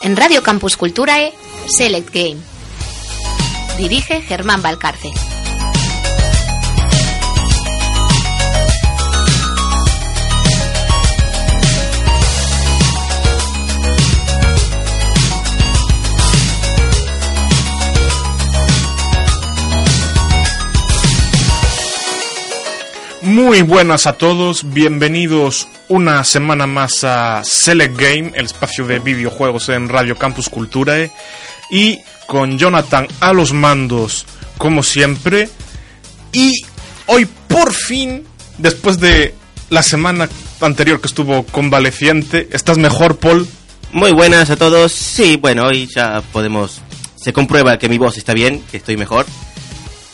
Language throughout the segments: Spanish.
En Radio Campus Culturae, Select Game. Dirige Germán Valcarce. Muy buenas a todos, bienvenidos una semana más a Select Game, el espacio de videojuegos en Radio Campus Culturae, y con Jonathan a los mandos, como siempre, y hoy por fin, después de la semana anterior que estuvo convaleciente, ¿estás mejor, Paul? Muy buenas a todos, sí, bueno, hoy ya podemos, se comprueba que mi voz está bien, que estoy mejor,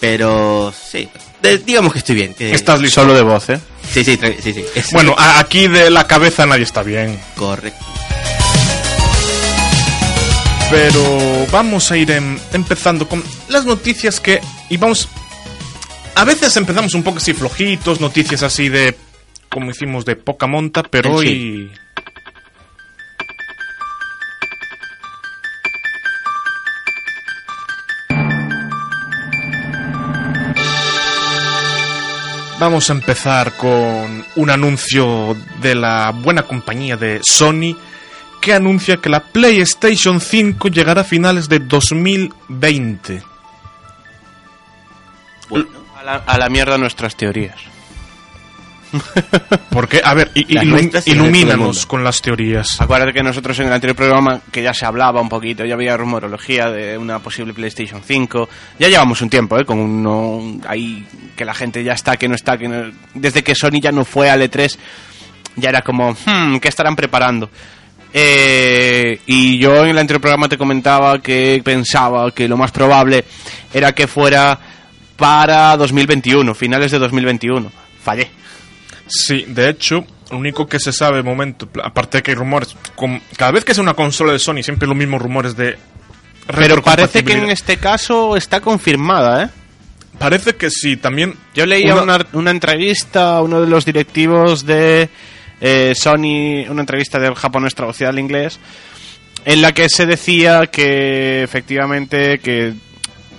pero sí, de- digamos que estoy bien. Que... Estás listo. Solo de voz, ¿eh? Sí, sí, sí, sí. Es Bueno, a- aquí de la cabeza nadie está bien. correcto. Pero vamos a ir em- empezando con las noticias que... Y vamos... A veces empezamos un poco así flojitos, noticias así de... Como hicimos de poca monta, pero En hoy... Vamos a empezar con un anuncio de la buena compañía de Sony que anuncia que la PlayStation 5 llegará a finales de 2020. Bueno, A la, a la mierda nuestras teorías. Porque, a ver, ilumínanos con las teorías. Acuérdate que nosotros en el anterior programa, que ya se hablaba un poquito, ya había rumorología de una posible PlayStation 5. Ya llevamos un tiempo, ¿eh? Con uno ahí que la gente ya está, que no está, que no- Desde que Sony ya no fue al E3, ya era como, hmm, ¿qué estarán preparando? Eh, y yo en el anterior programa te comentaba que pensaba que lo más probable era que fuera para 2021, finales de 2021. Fallé. Sí, de hecho, lo único que se sabe de momento, aparte de que hay rumores, con- cada vez que es una consola de Sony, siempre los mismos rumores de... Pero parece que en este caso está confirmada, ¿eh? Parece que sí, también... Yo leía una- una, una entrevista a uno de los directivos de eh, Sony, una entrevista del japonés traducida al inglés, en la que se decía que efectivamente que,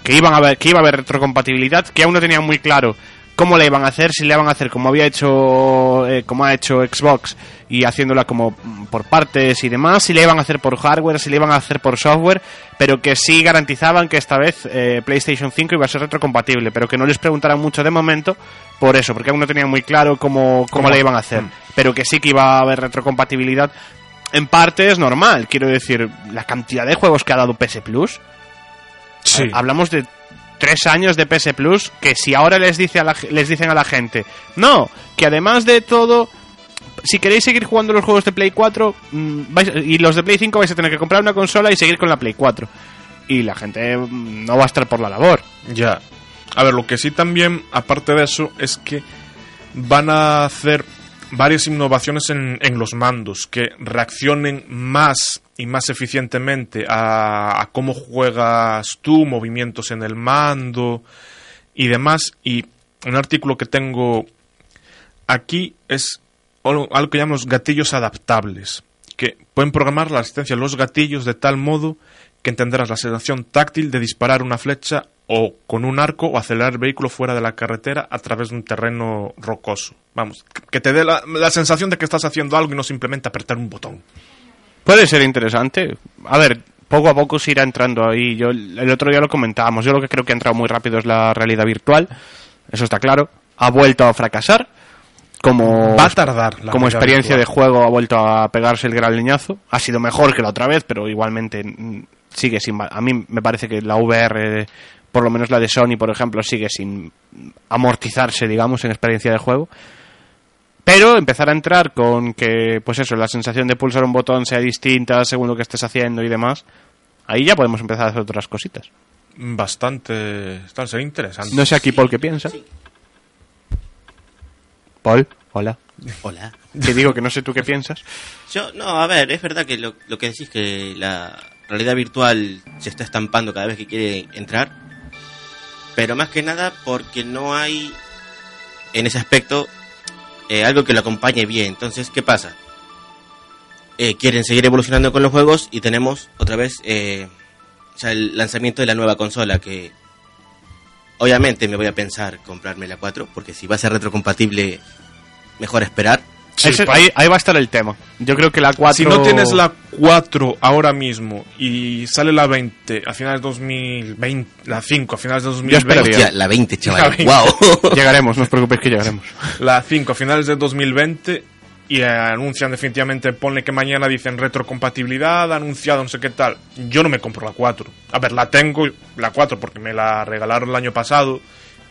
que iban a ver, que iba a haber retrocompatibilidad, que aún no tenían muy claro cómo la iban a hacer, si la iban a hacer como había hecho, eh, como ha hecho Xbox y haciéndola como mm, por partes y demás, si la iban a hacer por hardware, si la iban a hacer por software, pero que sí garantizaban que esta vez eh, PlayStation 5 iba a ser retrocompatible, pero que no les preguntaran mucho de momento por eso, porque aún no tenían muy claro cómo, cómo ¿Cómo? la iban a hacer, Mm. pero que sí que iba a haber retrocompatibilidad. En parte es normal, quiero decir, la cantidad de juegos que ha dado PS Plus, Sí, Hablamos de tres años de PS Plus que si ahora les dice les dicen a la gente no que además de todo si queréis seguir jugando los juegos de Play 4 mm, y los de Play 5 vais a tener que comprar una consola y seguir con la Play 4 y la gente mm, no va a estar por la labor Ya. A ver, lo que sí también, aparte de eso, es que van a hacer varias innovaciones en, en los mandos que reaccionen más y más eficientemente a, a cómo juegas tú, movimientos en el mando y demás. Y un artículo que tengo aquí es algo que llamamos gatillos adaptables, que pueden programar la asistencia a los gatillos de tal modo que entenderás la sensación táctil de disparar una flecha o con un arco o acelerar el vehículo fuera de la carretera a través de un terreno rocoso. Vamos, que te dé la, la sensación de que estás haciendo algo y no simplemente apretar un botón. puede ser interesante a ver poco a poco se irá entrando ahí yo el otro día lo comentábamos yo lo que creo que ha entrado muy rápido es la realidad virtual eso está claro ha vuelto a fracasar como Va a tardar. como experiencia de juego ha vuelto a pegarse el gran leñazo. Ha sido mejor que la otra vez, pero igualmente mm, sigue sin... A mí me parece que la VR, por lo menos la de Sony, por ejemplo, sigue sin amortizarse, digamos, en experiencia de juego. Pero empezar a entrar con que, pues eso, la sensación de pulsar un botón sea distinta según lo que estés haciendo y demás, ahí ya podemos empezar a hacer otras cositas. Bastante... Está, sería interesante. No sé aquí Paul qué piensa. Paul, hola. Hola. Te digo que no sé tú qué piensas. Yo, no, a ver, es verdad que lo, lo que decís que la realidad virtual se está estampando cada vez que quiere entrar. Pero más que nada porque no hay en ese aspecto eh, algo que lo acompañe bien. Entonces, ¿qué pasa? Eh, quieren seguir evolucionando con los juegos y tenemos otra vez eh, el lanzamiento de la nueva consola que obviamente me voy a pensar comprarme la 4 porque si va a ser retrocompatible mejor esperar. Sí, Ese- ahí, ahí va a estar el tema. Yo creo que la 4... Si no tienes la 4 ahora mismo y sale la 20 a finales de 2020, la 5 a finales de esperaría. 2020, Hostia, la 20, chaval. La 20. Wow. Llegaremos, no os preocupéis que llegaremos. la 5 a finales de 2020 y eh, anuncian definitivamente, ponle que mañana dicen retrocompatibilidad, anunciado no sé qué tal. Yo no me compro la 4. A ver, la tengo, la 4, porque me la regalaron el año pasado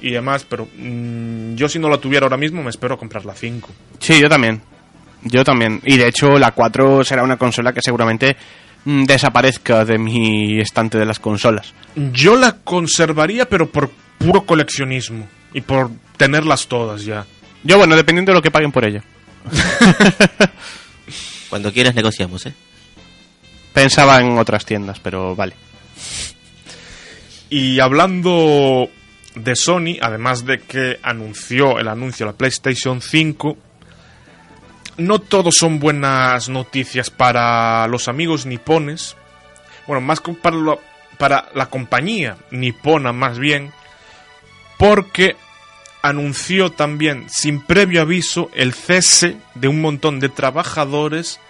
y demás, pero mm, yo si no la tuviera ahora mismo me espero a comprar la 5. Sí, yo también. Yo también. Y de hecho, la 4 será una consola que seguramente mm, desaparezca de mi estante de las consolas. Yo la conservaría, pero por puro coleccionismo y por tenerlas todas ya. Yo, bueno, dependiendo de lo que paguen por ella. Cuando quieras negociamos, ¿eh? Pensaba en otras tiendas, pero vale. Y hablando de Sony, además de que anunció el anuncio de la PlayStation 5, no todos son buenas noticias para los amigos nipones. Bueno, más para, para la compañía nipona más bien, porque anunció también sin previo aviso el cese de un montón de trabajadores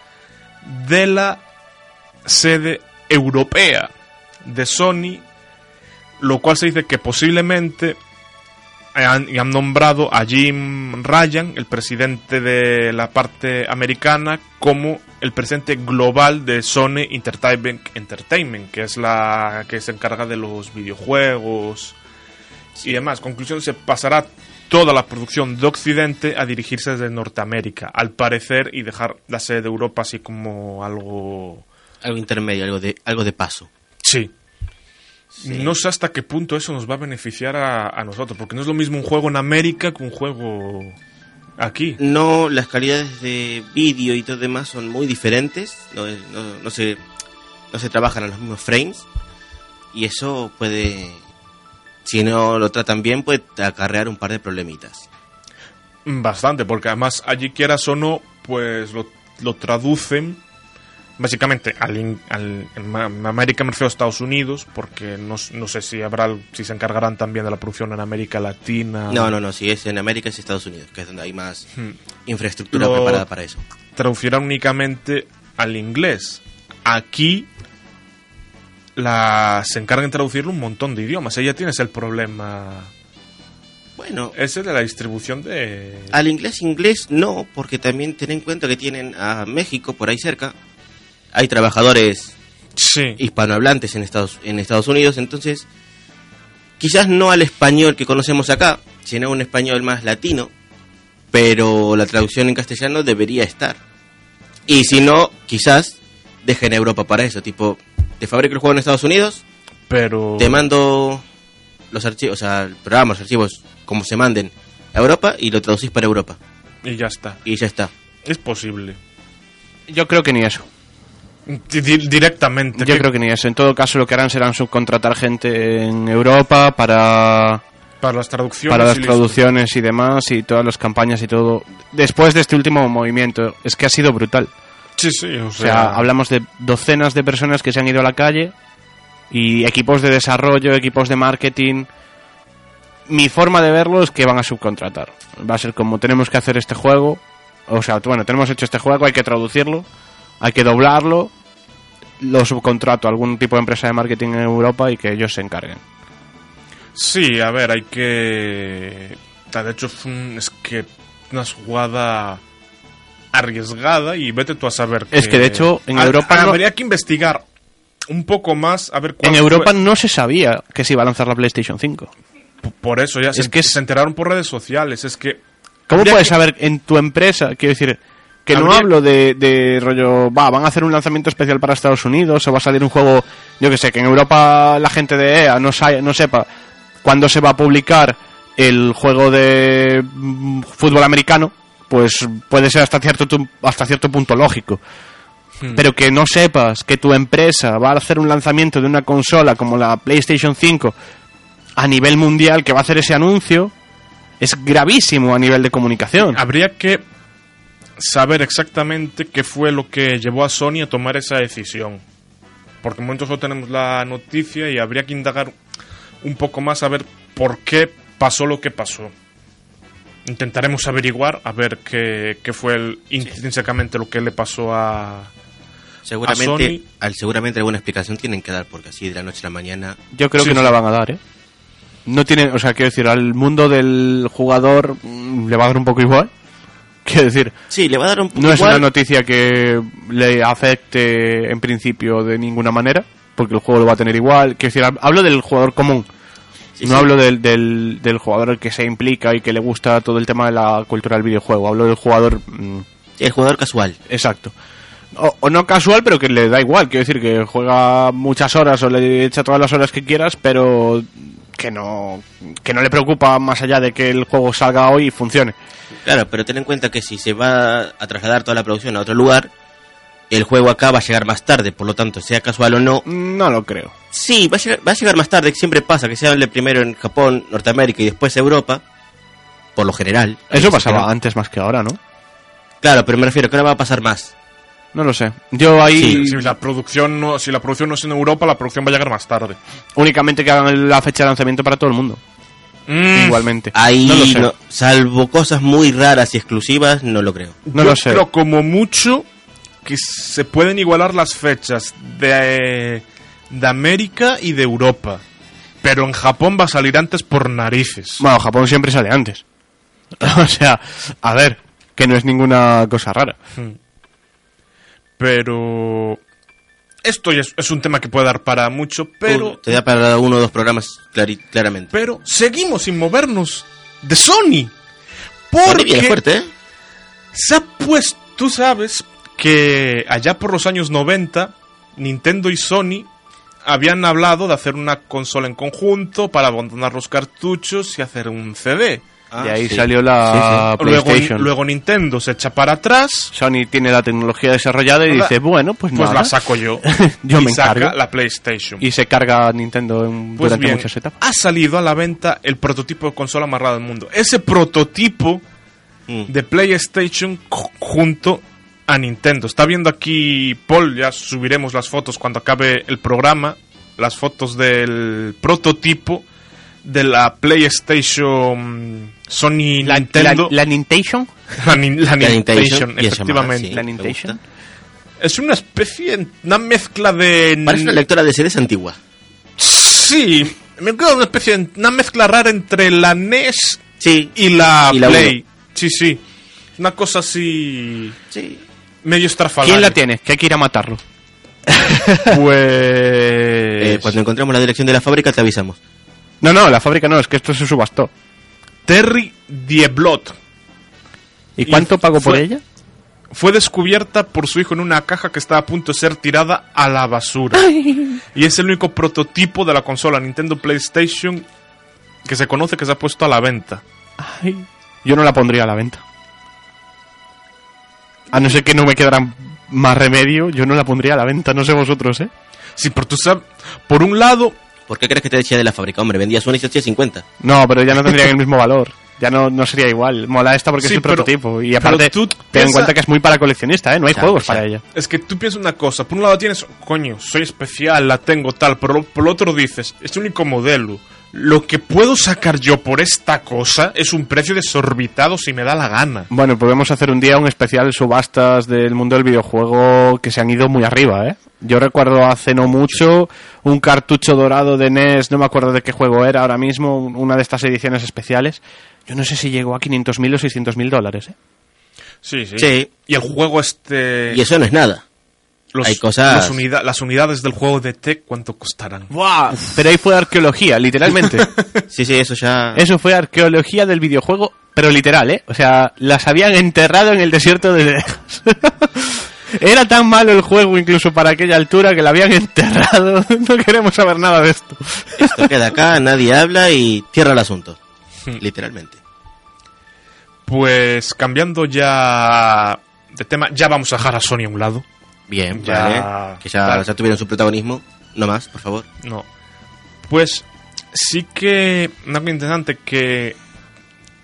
de la sede europea de Sony lo cual se dice que posiblemente han, han nombrado a Jim Ryan, el presidente de la parte americana, como el presidente global de Sony Entertainment, Entertainment que es la que se encarga de los videojuegos y demás. Conclusión, se pasará toda la producción de Occidente a dirigirse desde Norteamérica, al parecer, y dejar la sede de Europa así como algo... Algo intermedio, algo de, algo de paso. Sí. No sé hasta qué punto eso nos va a beneficiar a, a nosotros, porque no es lo mismo un juego en América que un juego aquí. No, las calidades de vídeo y todo demás son muy diferentes. No, no, no se, no se trabajan a los mismos frames. Y eso puede, si no lo tratan bien, puede acarrear un par de problemitas. Bastante, porque además allí quieras o no, pues lo, lo traducen básicamente al, al en América me refiero a Estados Unidos, porque no, no sé si habrá si se encargarán también de la producción en América Latina. No, no, no, si es en América es Estados Unidos, que es donde hay más Hmm. infraestructura Lo- preparada para eso. traducirán únicamente al inglés. Aquí la, se encargan de traducirlo un montón de idiomas. Ahí ya tienes el problema. Bueno, Ese de la distribución de. al inglés inglés no, porque también ten en cuenta que tienen a México por ahí cerca. Hay trabajadores Sí. hispanohablantes en Estados, en Estados Unidos, entonces quizás no al español que conocemos acá, sino un español más latino, pero la traducción en castellano debería estar. Y si no, quizás dejen a Europa para eso, tipo, te fabrico el juego en Estados Unidos, Pero. te mando los archivos, o sea, el programa, los archivos, como se manden a Europa y lo traducís para Europa. Y ya está. Y ya está. Es posible. Yo creo que ni eso. Di- di- directamente. Yo creo que ni eso. En todo caso, lo que harán serán subcontratar gente en Europa para, Para las traducciones. para las y listo. traducciones y demás y todas las campañas y todo. Después de este último movimiento, es que ha sido brutal. Sí, sí. O sea, hablamos de docenas de personas que se han ido a la calle y equipos de desarrollo, equipos de marketing. Mi forma de verlo es que van a subcontratar. Va a ser como tenemos que hacer este juego. O sea, bueno, tenemos hecho este juego, hay que traducirlo, hay que doblarlo. Lo subcontrato a algún tipo de empresa de marketing en Europa y que ellos se encarguen. Sí, a ver, hay que. De hecho, es, un- es que una jugada arriesgada y vete tú a saber. Es que, de hecho, en Europa no- Habría que investigar un poco más a ver cuál En Europa fue. no se sabía que se iba a lanzar la PlayStation 5. P- Por eso ya Es se, que se enteraron por redes sociales. Es que. ¿Cómo puedes que- saber en tu empresa? Quiero decir, que no hablo de, de rollo, va, van a hacer un lanzamiento especial para Estados Unidos o va a salir un juego, yo que sé, que en Europa la gente de EA no, sa- no sepa cuándo se va a publicar el juego de mm, fútbol americano, pues puede ser hasta cierto, tu- hasta cierto punto lógico. Hmm. Pero que no sepas que tu empresa va a hacer un lanzamiento de una consola como la PlayStation 5 a nivel mundial que va a hacer ese anuncio es gravísimo a nivel de comunicación. Habría que saber exactamente qué fue lo que llevó a Sony a tomar esa decisión. Porque en momentos solo tenemos la noticia y habría que indagar un poco más a ver por qué pasó lo que pasó. Intentaremos averiguar a ver qué, qué fue el, intrínsecamente lo que le pasó a, Seguramente, Sony- al, seguramente alguna explicación tienen que dar, porque así de la noche a la mañana. Yo creo Sí, que no sí. la van a dar, ¿eh? No tiene, o sea, quiero decir, al mundo del jugador mm, le va a dar un poco igual. Quiero decir, Sí, le va a dar un poco no es una noticia que le afecte en principio de ninguna manera, porque el juego lo va a tener igual. Quiero decir, hablo del jugador común. Sí, no sí. hablo del, del, del jugador que se implica y que le gusta todo el tema de la cultura del videojuego. Hablo del jugador mm, el jugador casual. Exacto. O, o no casual, pero que le da igual. Quiero decir que juega muchas horas o le echa todas las horas que quieras, pero que no, que no le preocupa más allá de que el juego salga hoy y funcione. Claro, pero ten en cuenta que si se va a trasladar toda la producción a otro lugar, el juego acá va a llegar más tarde, por lo tanto, sea casual o no. No lo creo. Sí, va a llegar, va a llegar más tarde, siempre pasa, que se hable primero en Japón, Norteamérica y después Europa, por lo general. Eso pasaba antes más que ahora, ¿no? no- Claro, pero me refiero que ahora va a pasar más. No lo sé. Yo ahí Sí, Si la producción no, si la producción no es en Europa, la producción va a llegar más tarde. únicamente que hagan la fecha de lanzamiento para todo el mundo. Mm, Igualmente. Ahí, no lo sé. no- salvo cosas muy raras y exclusivas, no lo creo. No yo lo sé. creo como mucho que se pueden igualar las fechas de, de América y de Europa. Pero en Japón va a salir antes por narices. Bueno, Japón siempre sale antes. o sea, a ver, que no es ninguna cosa rara. Pero esto es, es un tema que puede dar para mucho, pero Te da para uno o dos programas clari- claramente. pero seguimos sin movernos de Sony. Sony viene Porque fuerte, ¿eh? se ha puesto, tú sabes que allá por los años 90 Nintendo y Sony habían hablado de hacer una consola en conjunto para abandonar los cartuchos y hacer un CD. Ah, y ahí sí. salió la Luego, PlayStation. luego Nintendo se echa para atrás, Sony tiene la tecnología desarrollada y Nada. dice, bueno, pues, pues nada. la saco yo. Yo y me saca encargo. la PlayStation. Y se carga Nintendo en- Pues durante bien, muchas etapas. ha salido a la venta el prototipo de consola más raro del mundo. Ese prototipo Mm. de PlayStation ju- junto a Nintendo. Está viendo aquí Paul, ya subiremos las fotos cuando acabe el programa, las fotos del prototipo de la PlayStation Sony Nintendo. La, la Nintendo. La, nin- efectivamente. sí. La gusta. Es una especie, una mezcla de... Parece una lectora de CDs antigua. Sí, me queda una especie, de- una mezcla rara entre la NES Sí. y la, Y la Play. Sí, sí. Una cosa así. Sí. medio estrafalaria. ¿Quién la tiene? Que hay que ir a matarlo. Pues. Eh, cuando encontremos la dirección de la fábrica te avisamos. No, no, la fábrica no, es que esto se subastó. Terry Dieblot ¿Y cuánto Y pagó por ella? fue descubierta por su hijo en una caja que estaba a punto de ser tirada a la basura. Y es el único prototipo de la consola Nintendo PlayStation que se conoce que se ha puesto a la venta. Ay, yo no la pondría a la venta. A no ser que no me quedara más remedio, yo no la pondría a la venta, no sé vosotros, ¿eh? Sí, pero tú sabes, por un lado, ¿Por qué crees que te decía de la fábrica? Hombre, vendías una y hacía 50. No, pero ya no tendría el mismo valor. Ya no, no sería igual. Mola esta porque Sí, es el pero- prototipo. Y aparte, tú ten en cuenta que es muy para coleccionista, ¿eh? No hay Claro, juegos para ella. Es que tú piensas una cosa, por un lado tienes, coño, soy especial, la tengo tal, pero por el otro dices, es el único modelo. Lo que puedo sacar yo por esta cosa es un precio desorbitado si me da la gana. Bueno, podemos hacer un día un especial subastas del mundo del videojuego que se han ido muy arriba, ¿eh? Yo recuerdo hace no mucho un cartucho dorado de NES, no me acuerdo de qué juego era ahora mismo, una de estas ediciones especiales. Yo no sé si llegó a 500.000 o 600.000 dólares, ¿eh? Sí, sí. Sí. Y el juego este... Y eso no es nada. Los- hay cosas- los unida- las unidades del juego de Tech, ¿cuánto costarán? ¡Buah! Pero ahí fue arqueología, literalmente. Sí, sí, eso ya... Eso fue arqueología del videojuego, pero literal, ¿eh? O sea, las habían enterrado en el desierto de. Era tan malo el juego incluso para aquella altura que la habían enterrado. No queremos saber nada de esto. Esto queda acá, nadie habla y cierra el asunto. Literalmente. Pues cambiando ya de tema, ya vamos a dejar a Sony a un lado. Bien, Ya- vale. Que ya, Vale. ya tuvieron su protagonismo. No más, por favor. No. Pues sí que una cosa interesante que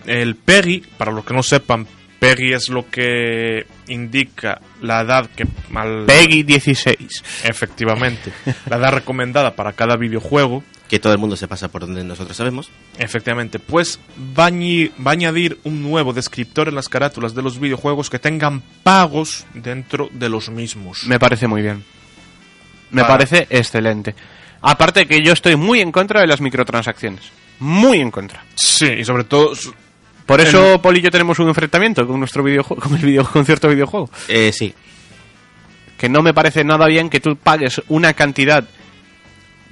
el PEGI, para los que no sepan, PEGI es lo que indica la edad que al Peggy 16. efectivamente, la edad recomendada para cada videojuego. Que todo el mundo se pasa por donde nosotros sabemos. Efectivamente, pues va a, añadir un nuevo descriptor en las carátulas de los videojuegos que tengan pagos dentro de los mismos. Me parece muy bien. Me Vale. parece excelente. Aparte que yo estoy muy en contra de las microtransacciones. Muy en contra. Sí, y sobre todo Por eso Poli y yo tenemos un enfrentamiento con nuestro videojuego, con el video, con cierto videojuego. Eh, sí. Que no me parece nada bien que tú pagues una cantidad,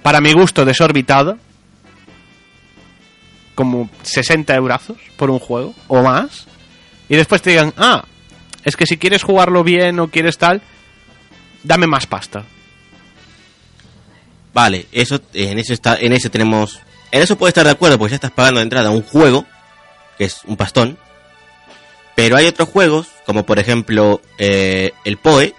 para mi gusto, desorbitada, como 60 eurazos por un juego, o más, y después te digan, ah, es que si quieres jugarlo bien o quieres tal, dame más pasta. Vale, eso, eh, en eso está, en eso tenemos, en eso puedo estar de acuerdo porque ya estás pagando de entrada un juego, que es un pastón, pero hay otros juegos, como por ejemplo eh, el POE,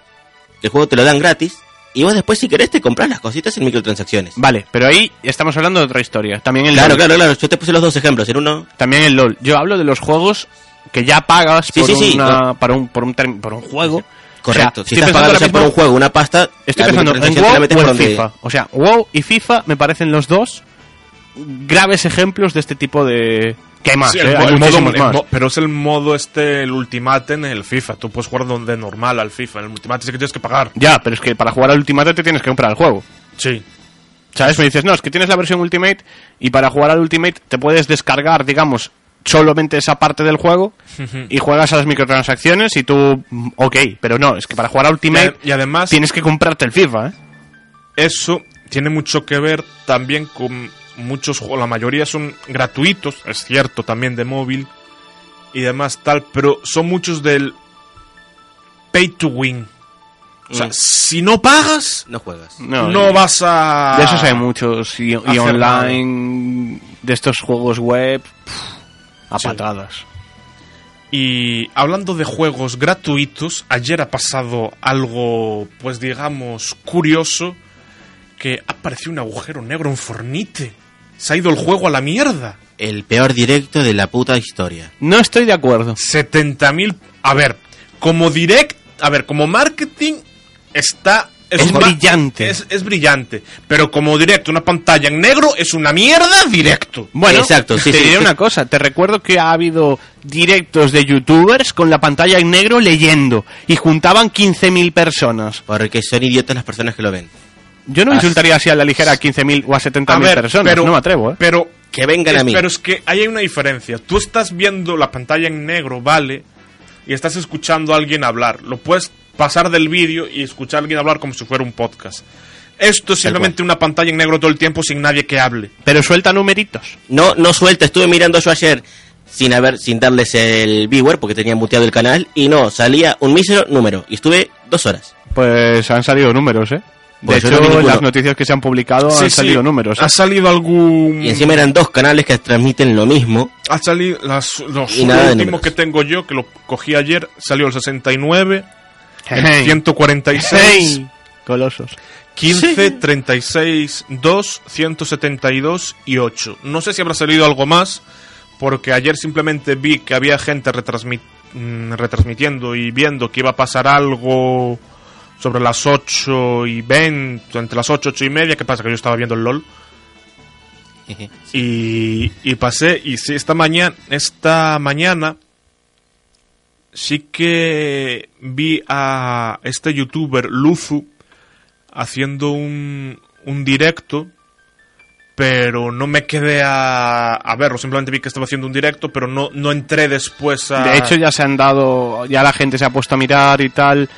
el juego te lo dan gratis, y vos después si querés te compras las cositas en microtransacciones. Vale, pero ahí estamos hablando de otra historia. También el Claro, LOL. claro, claro, yo te puse los dos ejemplos, en uno, También el LOL. Yo hablo de los juegos que ya pagas Sí, por, sí, una- claro. para un, por, un por un juego. correcto, O sea, si estás pagando por un juego una pasta, Estoy pensando en WoW o en FIFA. O sea, WoW y FIFA me parecen los dos graves ejemplos de este tipo de... Que hay más, Sí, ¿eh? Hay el modo- el más. pero es el modo este, el Ultimate en el FIFA. Tú puedes jugar donde normal al FIFA. En el Ultimate sí que tienes que pagar. Ya, pero es que para jugar al Ultimate te tienes que comprar el juego. Sí. ¿Sabes? Me dices, no, es que tienes la versión Ultimate y para jugar al Ultimate te puedes descargar, digamos, solamente esa parte del juego y juegas a las microtransacciones y tú, mm, ok, pero no, es que para jugar a Ultimate Y, y además, tienes que comprarte el FIFA, ¿eh? eso tiene mucho que ver también con muchos juegos. La mayoría son gratuitos, es cierto, también de móvil y demás tal, pero son muchos del pay to win. O sea, Mm. si no pagas, no juegas. no, vas a... De esos hay muchos y, online de estos juegos web pff, a Sí. patadas. Y hablando de juegos gratuitos, ayer ha pasado algo, pues digamos, curioso, que ha aparecido un agujero negro en Fornite. Se ha ido el juego a la mierda. El peor directo de la puta historia. No estoy de acuerdo. 70.000... A ver, como direct... A ver, como marketing está... Es brillante. Es, es brillante. Pero como directo, una pantalla en negro es una mierda directo. Bueno, Exacto, sí, te sí. diré una cosa. Te recuerdo que ha habido directos de youtubers con la pantalla en negro leyendo y juntaban 15.000 personas. Porque son idiotas las personas que lo ven. Yo no Ah. insultaría así a la ligera a 15.000 o a 70.000 A ver, personas. pero- no me atrevo, ¿eh? Pero Que vengan Es- a mí. Pero es que ahí hay una diferencia. Tú estás viendo la pantalla en negro, vale, y estás escuchando a alguien hablar. Lo puedes pasar del vídeo y escuchar a alguien hablar como si fuera un podcast. Esto es simplemente una pantalla en negro todo el tiempo sin nadie que hable. Pero suelta numeritos. No, no suelta. Estuve mirando yo ayer sin haber, sin darles el viewer porque tenía muteado el canal y no, salía un mísero número. Y estuve dos horas. Pues han salido números, ¿eh? De Pues no hecho, ninguno. las noticias que se han publicado Sí, han sí, salido números. ¿eh? Ha salido algún... Y encima eran dos canales que transmiten lo mismo. Ha salido... Las, los, Y nada lo de último números. que tengo yo, que lo cogí ayer, salió el 69, el Hey. 146... ¡Hey! Colosos. 15, 36, 2, 172 y 8. No sé si habrá salido algo más, porque ayer simplemente vi que había gente retransmi- mm, retransmitiendo y viendo que iba a pasar algo sobre las 8 y 20, entre las 8, 8 y media. ¿Qué pasa? Que yo estaba viendo el LOL. Y, y pasé, y sí, esta mañana, esta mañana sí que vi a este youtuber Luzu haciendo un, un directo, pero no me quedé a, a verlo, simplemente vi que estaba haciendo un directo, pero no, no entré después a... De hecho, ya se han dado, ya la gente se ha puesto a mirar y tal.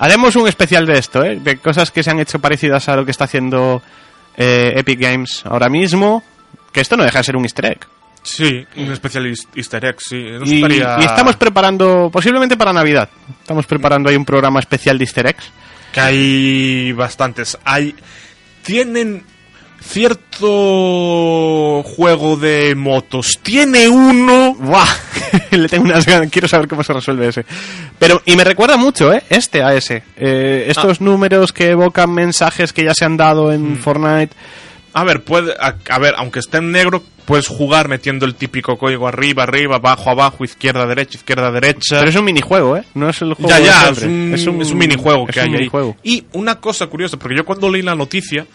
Haremos un especial de esto, ¿eh? De cosas que se han hecho parecidas a lo que está haciendo eh, Epic Games ahora mismo. Que esto no deja de ser un easter egg. Sí, un especial eas- easter egg, sí. Y, estaría- y estamos preparando, posiblemente para Navidad, estamos preparando ahí un programa especial de easter eggs. Que hay bastantes. Hay. Tienen cierto juego de motos. Tiene uno. ¡Buah! Le tengo unas ganas, quiero saber cómo se resuelve ese. Pero, y me recuerda mucho, ¿eh? Este a ese. Eh, estos números que evocan mensajes que ya se han dado en Fortnite. A ver, puede, a, a ver, aunque esté en negro, puedes jugar metiendo el típico código arriba, arriba, abajo, abajo, izquierda, derecha, izquierda, derecha. Pero es un minijuego, ¿eh? No es el juego ya, de ya, siempre. es un, es un minijuego es que un hay minijuego. ahí. Y una cosa curiosa, porque yo cuando leí la noticia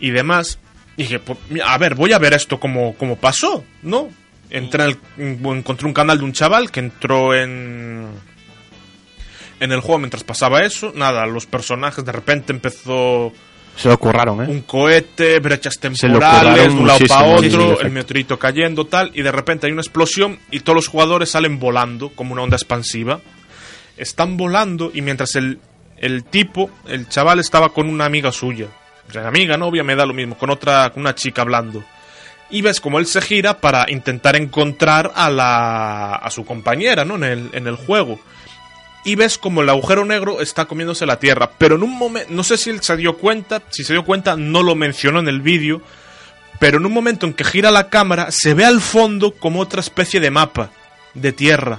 y demás, dije, pues, a ver, voy a ver esto como, como pasó, ¿no? Entré en el- encontré un canal de un chaval que entró en en el juego mientras pasaba eso. Nada, los personajes de repente empezó Se lo curraron, ¿eh? un cohete, brechas temporales, de un lado para otro, el meteorito cayendo, tal, y de repente hay una explosión y todos los jugadores salen volando como una onda expansiva. Están volando y mientras el, el tipo, el chaval estaba con una amiga suya, amiga, novia, me da lo mismo, con otra, con una chica hablando. Y ves como él se gira para intentar encontrar a la a su compañera, ¿no? En el, en el juego y ves como el agujero negro está comiéndose la Tierra. Pero en un momento, no sé si él se dio cuenta, si se dio cuenta, no lo mencionó en el vídeo, pero en un momento en que gira la cámara, se ve al fondo como otra especie de mapa de Tierra.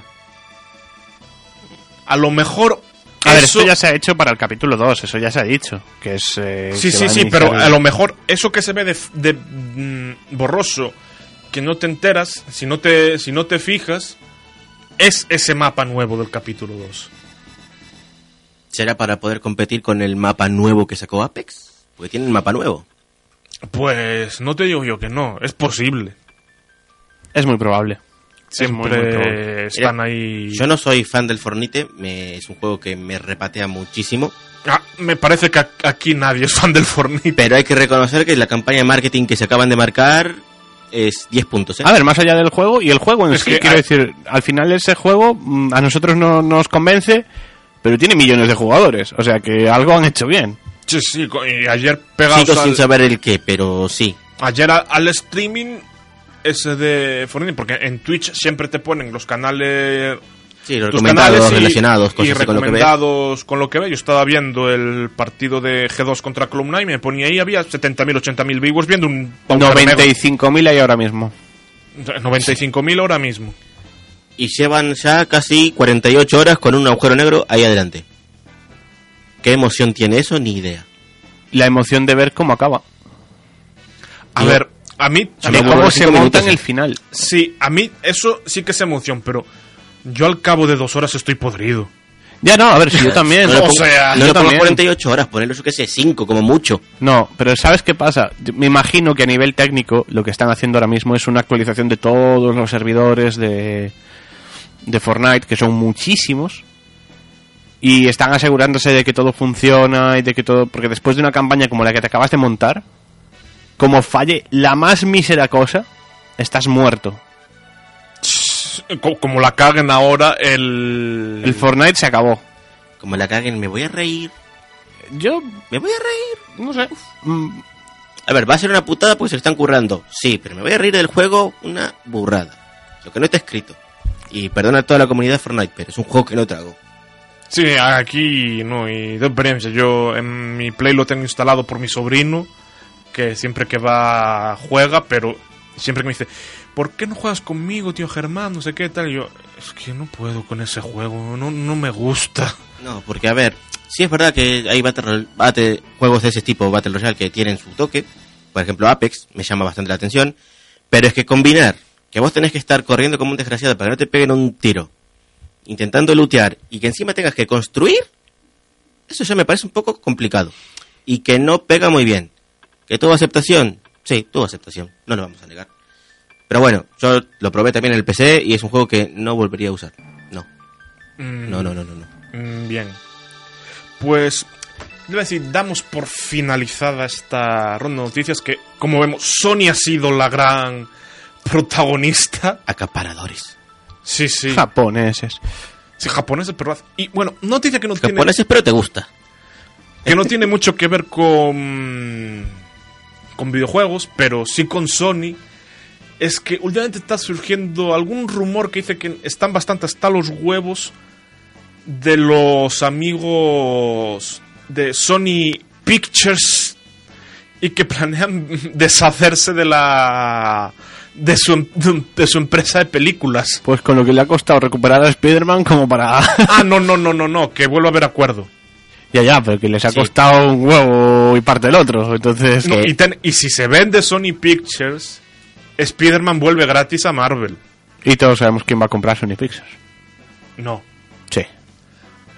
A lo mejor... A ver, eso- esto ya se ha hecho para el capítulo 2, eso ya se ha dicho. Que es. eh, Sí, que sí, sí, pero el- a lo mejor eso que se ve de, de, mm, borroso, que no te enteras, si no te, si no te fijas, es ese mapa nuevo del capítulo 2. ¿Será para poder competir con el mapa nuevo que sacó Apex? Porque tienen mapa nuevo. Pues no te digo yo que no, es posible. Es muy probable. Es muy, Siempre muy probable. están ahí. Yo no soy fan del Fornite, me- es un juego que me repatea muchísimo. Ah, me parece que a- aquí nadie es fan del Fortnite. Pero hay que reconocer que la campaña de marketing que se acaban de marcar es 10 puntos. ¿eh? A ver, más allá del juego y el juego en Es sí, que quiero decir, al final ese juego mm, a nosotros no nos convence, pero tiene millones de jugadores, o sea que algo han hecho bien. Sí, sí, y ayer pegados Sigo sin saber el qué, pero sí. ayer al streaming ese de Fortnite, porque en Twitch siempre te ponen los canales Sí, los tus recomendados canales y- relacionados, y cosas así con lo que ve. recomendados con lo que ve. Yo estaba viendo el partido de G2 contra Cloud9 y me ponía ahí, había 70.000, 80.000 viewers viendo un agujero negro. 95.000 hay ahora mismo. 95.000 ahora mismo. Y llevan ya casi 48 horas con un agujero negro ahí adelante. ¿Qué emoción tiene eso? Ni idea. La emoción de ver cómo acaba. A ver, a mí, A mí no- cómo se monta en el sí. final. sí, a mí eso sí que es emoción, pero yo al cabo de dos horas estoy podrido. Ya no, a ver, si yo también. No o pongo, sea, no yo también. 48 horas, ponerlo, yo qué sé, 5 como mucho. No, pero ¿sabes qué pasa? Yo Me imagino que a nivel técnico lo que están haciendo ahora mismo es una actualización de todos los servidores de, de Fortnite, que son muchísimos, y están asegurándose de que todo funciona y de que todo... Porque después de una campaña como la que te acabas de montar, como falle la más mísera cosa, estás muerto. Co- Como la caguen ahora el... El Fortnite se acabó. Como la caguen, me voy a reír. Yo, Me voy a reír. no sé. mm, A ver, va a ser una putada porque se están currando. Sí, pero me voy a reír del juego una burrada. Lo que no está escrito. Y perdona a toda la comunidad de Fortnite, pero es un juego que no trago. Sí, aquí no, y de experiencia. Yo en mi Play lo tengo instalado por mi sobrino, que siempre que va juega, pero siempre que me dice, ¿por qué no juegas conmigo, tío Germán? No sé qué tal. Y yo, es que no puedo con ese juego, no, no me gusta. No, porque a ver, sí es verdad que hay battle, battle- juegos de ese tipo, Battle Royale, que tienen su toque. Por ejemplo, Apex me llama bastante la atención. Pero es que combinar que vos tenés que estar corriendo como un desgraciado para que no te peguen un tiro, intentando lootear y que encima tengas que construir, eso ya me parece un poco complicado. Y que no pega muy bien. ¿Que tuvo aceptación? Sí, tuvo aceptación, no lo vamos a negar. Pero bueno, yo lo probé también en el PC y es un juego que no volvería a usar. No, Mm, no, no, no, no. no. mm, Bien. Pues, iba a decir, damos por finalizada esta ronda de noticias que, como vemos, Sony ha sido la gran protagonista. Acaparadores. Sí, sí. japoneses. Sí, japoneses, pero... Y bueno, noticia que no tiene... Japoneses, pero te gusta. que no tiene mucho que ver con con videojuegos, pero sí con Sony, es que últimamente está surgiendo algún rumor que dice que están bastante hasta los huevos de los amigos de Sony Pictures y que planean deshacerse de la de su, de su empresa de películas. Pues con lo que le ha costado recuperar a Spider-Man como para... Ah, no, no, no, no, no, que vuelva a haber acuerdo. Ya, ya, pero que les ha Sí. costado un huevo y parte del otro. Entonces, No, que- y, ten- y si se vende Sony Pictures, Spider-Man vuelve gratis a Marvel. y todos sabemos quién va a comprar Sony Pictures. No. Sí.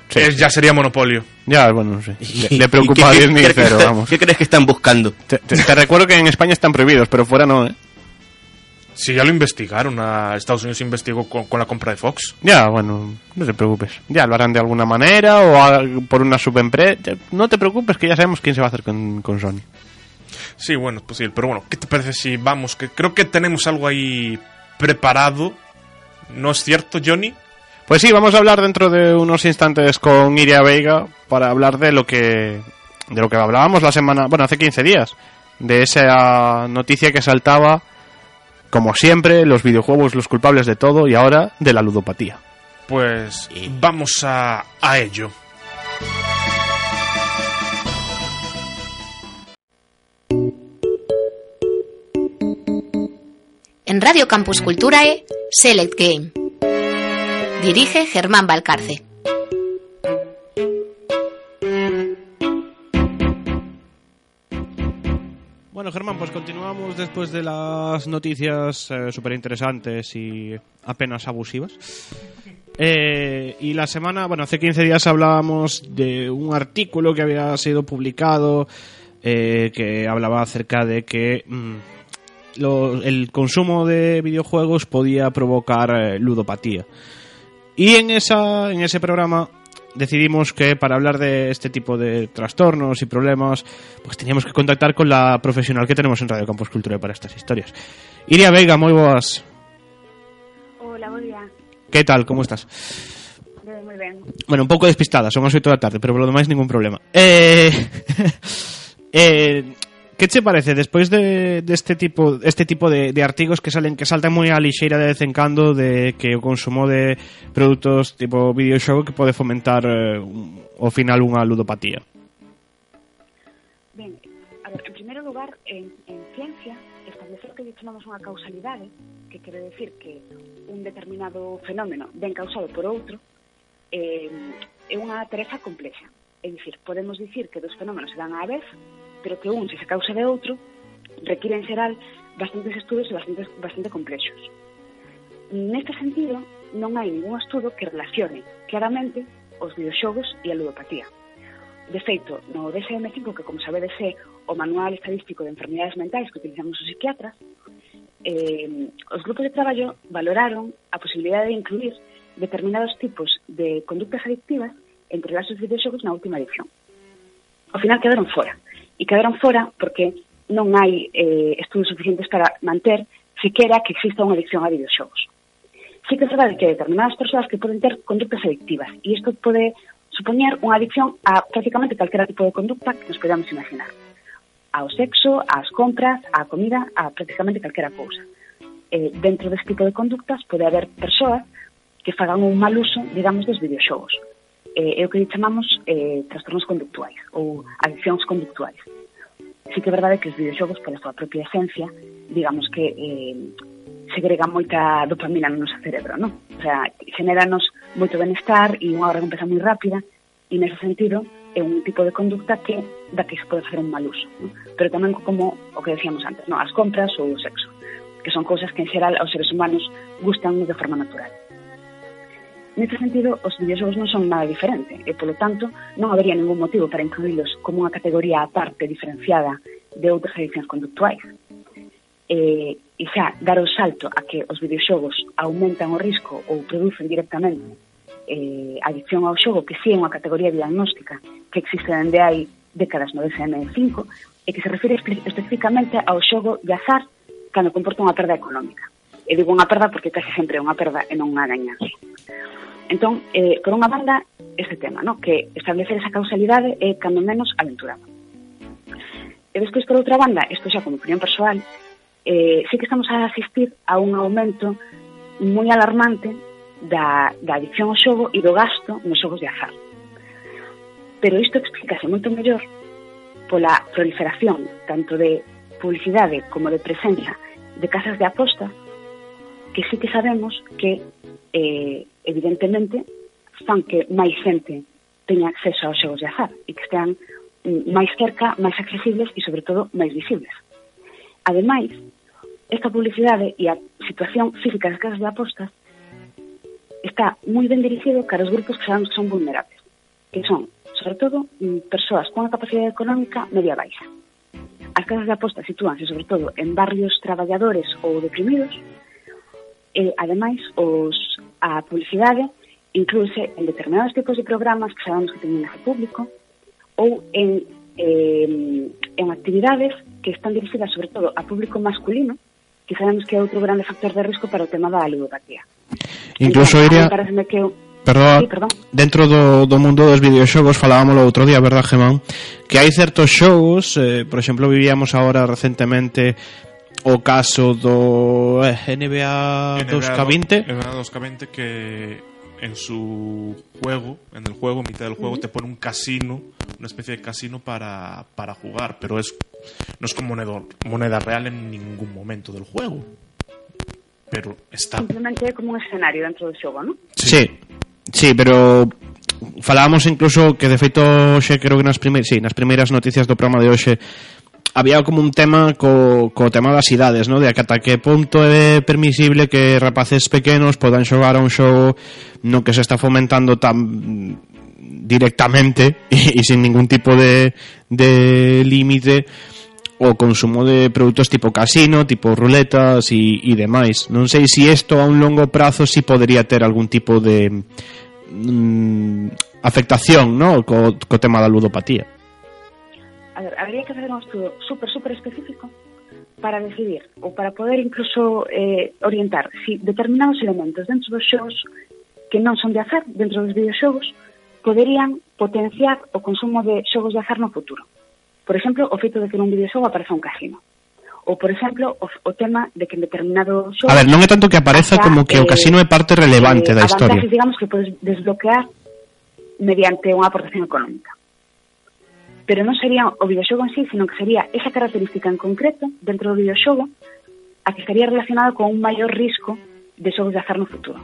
Sí. Es- ya sería monopolio. Ya, bueno, sí. Le, le ¿Y preocupa a qué- qué Disney crees que cero, está- vamos. ¿Qué crees que están buscando? Te, te- te recuerdo que en España están prohibidos, pero fuera no, ¿eh? Si ya lo investigaron, a Estados Unidos investigó con, con la compra de Fox. Ya, bueno, no te preocupes. Ya lo harán de alguna manera o a- por una subempresa. No te preocupes que ya sabemos quién se va a hacer con, con Sony. Sí, bueno, es posible. Pero bueno, ¿qué te parece si vamos? Que creo que tenemos algo ahí preparado. ¿No es cierto, Johnny? Pues sí, vamos a hablar dentro de unos instantes con Iria Veiga para hablar de lo que de lo que hablábamos la semana, bueno, hace 15 días, de esa noticia que saltaba como siempre, los videojuegos los culpables de todo y ahora de la ludopatía. Pues vamos a, a ello. En Radio Campus Culturae, Select Game. Dirige Germán Valcarce. Bueno, Germán, pues continuamos después de las noticias súper interesantes y apenas abusivas. Eh, y la semana, bueno, hace 15 días hablábamos de un artículo que había sido publicado eh, que hablaba acerca de que mm, el consumo de videojuegos podía provocar eh, ludopatía. Y en, esa, en ese programa decidimos que para hablar de este tipo de trastornos y problemas, pues teníamos que contactar con la profesional que tenemos en Radio Campus Cultura para estas historias. Iria Veiga, moi boas. Hola, buen día. Que tal, como estás? Moi ben. Bueno, un pouco despistada, son as 8 da tarde, pero por lo demais ningún problema. Eh, eh, Que che parece despois de deste este tipo este tipo de, de artigos que salen que saltan moi a lixeira de vez en cando de que o consumo de produtos tipo videoxogo que pode fomentar eh, un, ao final unha ludopatía? Ben, a ver, en primeiro lugar, en, en ciencia establecer que chamamos unha causalidade, que quere decir que un determinado fenómeno ben causado por outro, eh, é unha tarefa complexa. É dicir, podemos dicir que dos fenómenos se dan á vez, pero que un se a causa de outro requiren en xeral bastantes estudos e bastante, bastante complexos. Neste sentido, non hai ningún estudo que relacione claramente os videoxogos e a ludopatía. De feito, no DSM-5, que como sabedes é o Manual Estadístico de Enfermidades Mentais que utilizamos os psiquiatras, eh, os grupos de traballo valoraron a posibilidade de incluir determinados tipos de conductas adictivas entre las videoxogos na última edición. Ao final quedaron fora e quedaron fora porque non hai eh, estudos suficientes para manter sequera que exista unha adicción a videoxogos. Sí que é verdade que hai determinadas persoas que poden ter conductas adictivas e isto pode supoñer unha adicción a prácticamente calquera tipo de conducta que nos podamos imaginar. Ao sexo, ás compras, á comida, a prácticamente calquera cousa. Eh, dentro deste tipo de conductas pode haber persoas que fagan un mal uso, digamos, dos videoxogos eh, é o que chamamos eh, trastornos conductuais ou adiccións conductuais. Sí que é verdade que os videoxogos, pola súa propia esencia, digamos que eh, segrega moita dopamina no noso cerebro, non? O sea, generanos moito benestar e unha hora que empeza moi rápida e nese sentido é un tipo de conducta que da que se pode facer un mal uso, non? pero tamén como o que decíamos antes, non? as compras ou o sexo, que son cousas que en xeral aos seres humanos gustan de forma natural. Neste sentido, os videoxogos non son nada diferente e, polo tanto, non habería ningún motivo para incluílos como unha categoría aparte diferenciada de outras adiccións conductuais. E, e xa, dar o salto a que os videoxogos aumentan o risco ou producen directamente eh, adicción ao xogo, que si é unha categoría diagnóstica que existe dende hai décadas no DSM-5 e que se refire especificamente ao xogo de azar cando comporta unha perda económica e digo unha perda porque case sempre é unha perda e non unha gañanza. Entón, eh, por unha banda, este tema, no? que establecer esa causalidade é cando menos aventurado. E despois, por outra banda, isto xa como opinión persoal, eh, sí que estamos a asistir a un aumento moi alarmante da, da adicción ao xogo e do gasto nos xogos de azar. Pero isto explícase moito mellor pola proliferación tanto de publicidade como de presenza de casas de aposta que sí que sabemos que, eh, evidentemente, fan que máis xente teña acceso aos xogos de azar e que estean mm, máis cerca, máis accesibles e, sobre todo, máis visibles. Ademais, esta publicidade e a situación física das casas de apostas está moi ben dirigido cara aos grupos que sabemos que son vulnerables, que son, sobre todo, mm, persoas con unha capacidade económica media baixa. As casas de apostas sitúanse, sobre todo, en barrios traballadores ou deprimidos, E, ademais, os, a publicidade inclúse en determinados tipos de programas que sabemos que teñen ese público ou en, eh, en actividades que están dirigidas sobre todo a público masculino que sabemos que é outro grande factor de risco para o tema da ludopatía. Incluso, entón, Iria, que Perdón, sí, perdón. dentro do, do mundo dos videoxogos o outro día, verdad, Gemán? Que hai certos xogos, eh, por exemplo, vivíamos agora recentemente o caso do eh, NBA, 2K20 NBA 2K20 que en su juego, en el juego, en mitad del juego, te pone un casino, una especie de casino para, para jugar, pero es no es como moneda, moneda real en ningún momento del juego. Pero está. simplemente como un escenario dentro do xogo, non? Sí. sí, pero falábamos incluso que de feito xe creo que nas primeiras, sí, nas primeiras noticias do programa de hoxe había como un tema co, co tema das idades, ¿no? De ata que punto é permisible que rapaces pequenos podan xogar a un xogo no que se está fomentando tan directamente e, e sin ningún tipo de, de límite o consumo de produtos tipo casino, tipo ruletas e, e demais. Non sei se isto a un longo prazo si podría ter algún tipo de mm, afectación, ¿no? Co, co tema da ludopatía habría que hacer un estudio súper, súper específico para decidir ou para poder incluso eh, orientar si determinados elementos dentro dos xogos que non son de azar dentro dos videoxogos poderían potenciar o consumo de xogos de azar no futuro. Por exemplo, o feito de que nun videoxogo apareza un casino. Ou, por exemplo, o, o tema de que en determinado xogo... A ver, non é tanto que apareza hasta, como que eh, o casino é parte relevante eh, da historia. Avantajes, digamos, que podes desbloquear mediante unha aportación económica pero non sería o videoxogo en sí, sino que sería esa característica en concreto dentro do videoxogo a que estaría relacionado con un maior risco de xogos de azar no futuro.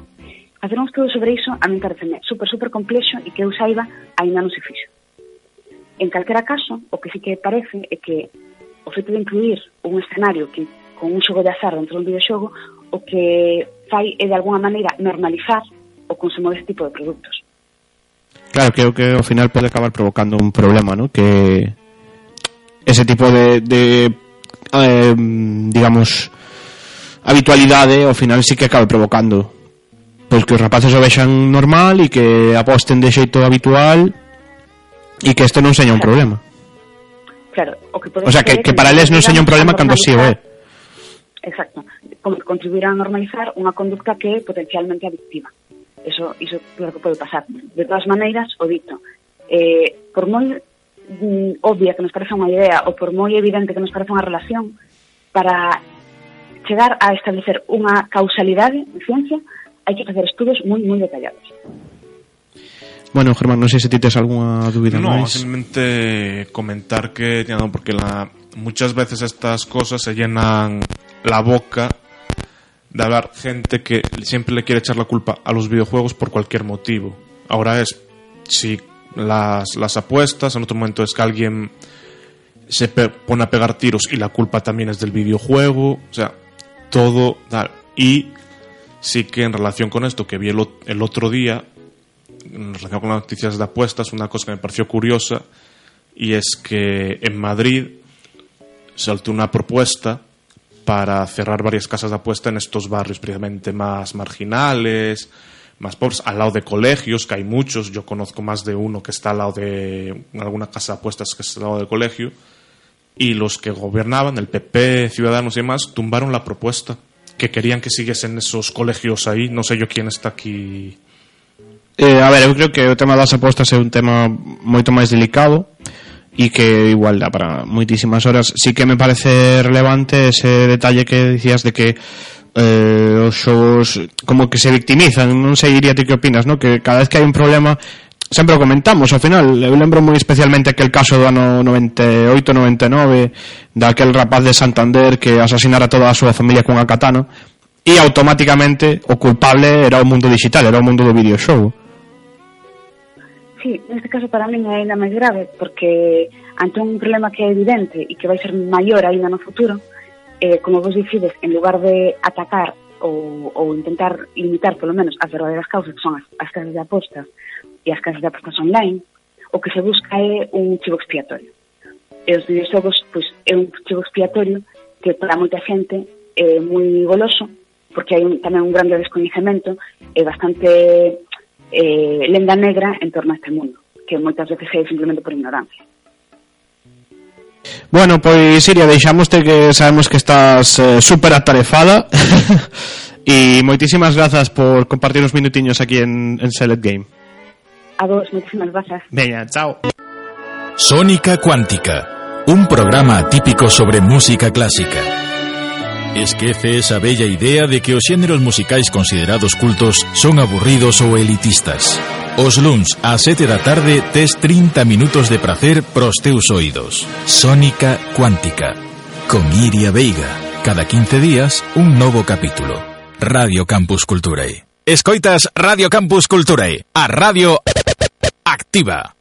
Facer un estudo sobre iso a mí pareceme super, super complexo e que eu saiba aínda non se fixo. En calquera caso, o que sí que parece é que o feito de incluir un escenario que con un xogo de azar dentro dun videoxogo o que fai é de alguna maneira normalizar o consumo deste tipo de produtos. Claro, creo que ao final pode acabar provocando un problema, ¿no? Que ese tipo de, de eh, digamos, habitualidade ao final sí que acaba provocando pois que os rapaces o vexan normal e que aposten de xeito habitual e que este non seña un problema. Claro, o que pode O sea, que, que para eles non seña un problema cando si o é. Exacto. Contribuirá a normalizar unha conducta que é potencialmente adictiva. Eso, iso claro que pode pasar. De todas maneiras, o dito, eh, por moi mm, obvia que nos parece unha idea ou por moi evidente que nos parece unha relación, para chegar a establecer unha causalidade en ciencia, hai que facer estudos moi, moi detallados. Bueno, Germán, non sei se ti tes algunha dúbida No, máis. simplemente comentar que ya no, porque la, muchas veces estas cosas se llenan la boca de hablar gente que siempre le quiere echar la culpa a los videojuegos por cualquier motivo. Ahora es si las, las apuestas, en otro momento es que alguien se pone a pegar tiros y la culpa también es del videojuego, o sea, todo tal. Y sí que en relación con esto que vi el, el otro día, en relación con las noticias de apuestas, una cosa que me pareció curiosa y es que en Madrid saltó una propuesta para cerrar varias casas de apuesta en estos barrios precisamente más marginales, más pobres, al lado de colegios, que hay muchos, yo conozco más de uno que está al lado de alguna casa de apuestas que está al lado del colegio, y los que gobernaban, el PP, Ciudadanos y demás, tumbaron la propuesta, que querían que siguiesen esos colegios ahí, no sé yo quién está aquí. Eh, a ver, eu creo que o tema das apostas é un tema moito máis delicado y que igual da para muchísimas horas. Sí que me parece relevante ese detalle que decías de que eh, os xogos como que se victimizan, non sei iría ti que opinas, no? que cada vez que hai un problema sempre o comentamos, ao final eu lembro moi especialmente aquel caso do ano 98-99 daquel rapaz de Santander que asesinara toda a súa familia cunha katana e automáticamente o culpable era o mundo digital, era o mundo do videoxogo sí, neste caso para min é ainda máis grave, porque ante un problema que é evidente e que vai ser maior ainda no futuro, eh, como vos dicides, en lugar de atacar ou, ou intentar limitar polo menos as verdadeiras causas que son as, as casas de apostas e as casas de apostas online, o que se busca é un chivo expiatorio. E os videoxogos pois, é un chivo expiatorio que para moita xente é moi goloso, porque hai un, tamén un grande descoñecemento e bastante eh, lenda negra en torno a este mundo que moitas veces é simplemente por ignorancia. Bueno, pois Siria, deixamoste que sabemos que estás eh, super atarefada e moitísimas grazas por compartir uns minutiños aquí en, en Select Game. A vos, moitísimas grazas. Veña, chao. Sónica Cuántica, un programa atípico sobre música clásica. Esquece esa bella idea de que os xéneros musicais considerados cultos son aburridos ou elitistas. Os luns a 7 da tarde tes 30 minutos de prazer pros oídos. Sónica Cuántica. Con Iria Veiga. Cada 15 días, un novo capítulo. Radio Campus Culturae. Escoitas Radio Campus Culturae. A radio activa.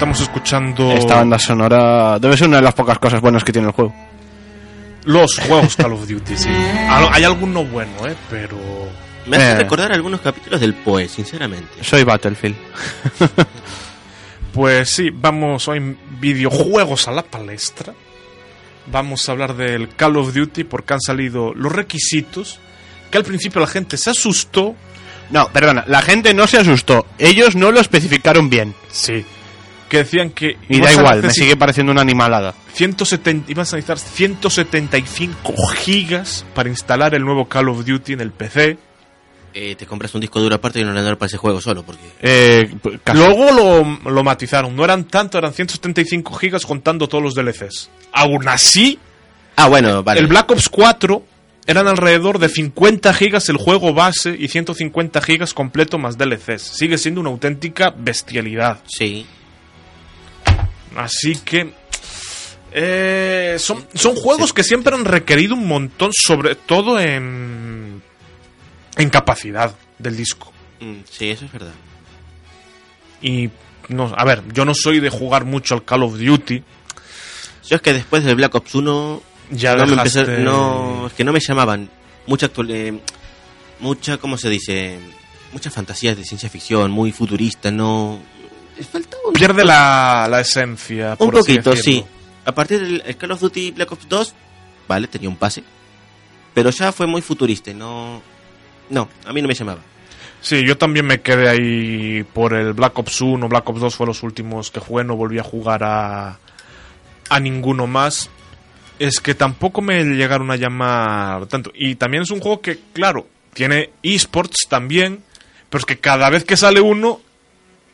Estamos escuchando Esta banda sonora debe ser una de las pocas cosas buenas que tiene el juego. los juegos Call of Duty, sí. Al- Hay alguno bueno, ¿eh? Pero... Me hace Eh. recordar algunos capítulos del POE, sinceramente. Soy Battlefield. Pues sí, vamos hoy en videojuegos a la palestra. Vamos a hablar del Call of Duty porque han salido los requisitos que al principio la gente se asustó. No, perdona, la gente no se asustó. Ellos no lo especificaron bien. Sí. Que decían que... Y da igual, me sigue pareciendo una animalada. 170, ibas a necesitar 175 gigas para instalar el nuevo Call of Duty en el PC. Eh, te compras un disco duro aparte y un ordenador para ese juego solo, porque... Eh, casi. Luego lo, lo matizaron. No eran tanto, eran 175 gigas contando todos los DLCs. Aún así, Ah, bueno, vale. el Black Ops 4 eran alrededor de 50 gigas el juego base y 150 gigas completo más DLCs. Sigue siendo una auténtica bestialidad. Sí. Así que... eh, son, son juegos que siempre han requerido un montón, sobre todo en, en capacidad del disco. Mm, sí, eso es verdad. Y, no, a ver, yo no soy de jugar mucho al Call of Duty. Yo es que después del Black Ops 1... Ya no, me empecé- no, es que no me llamaban. Mucha actual... eh, mucha, ¿cómo se dice? Muchas fantasías de ciencia ficción, muy futurista, no... Un, Pierde la, la esencia. un por poquito, sí. A partir del el Call of Duty Black Ops 2, vale, tenía un pase. Pero ya fue muy futurista, no... No, a mí no me llamaba. Sí, yo también me quedé ahí por el Black Ops 1, Black Ops 2 fue los últimos que jugué, no volví a jugar a, a ninguno más. Es que tampoco me llegaron a llamar tanto. Y también es un juego que, claro, tiene esports también, pero es que cada vez que sale uno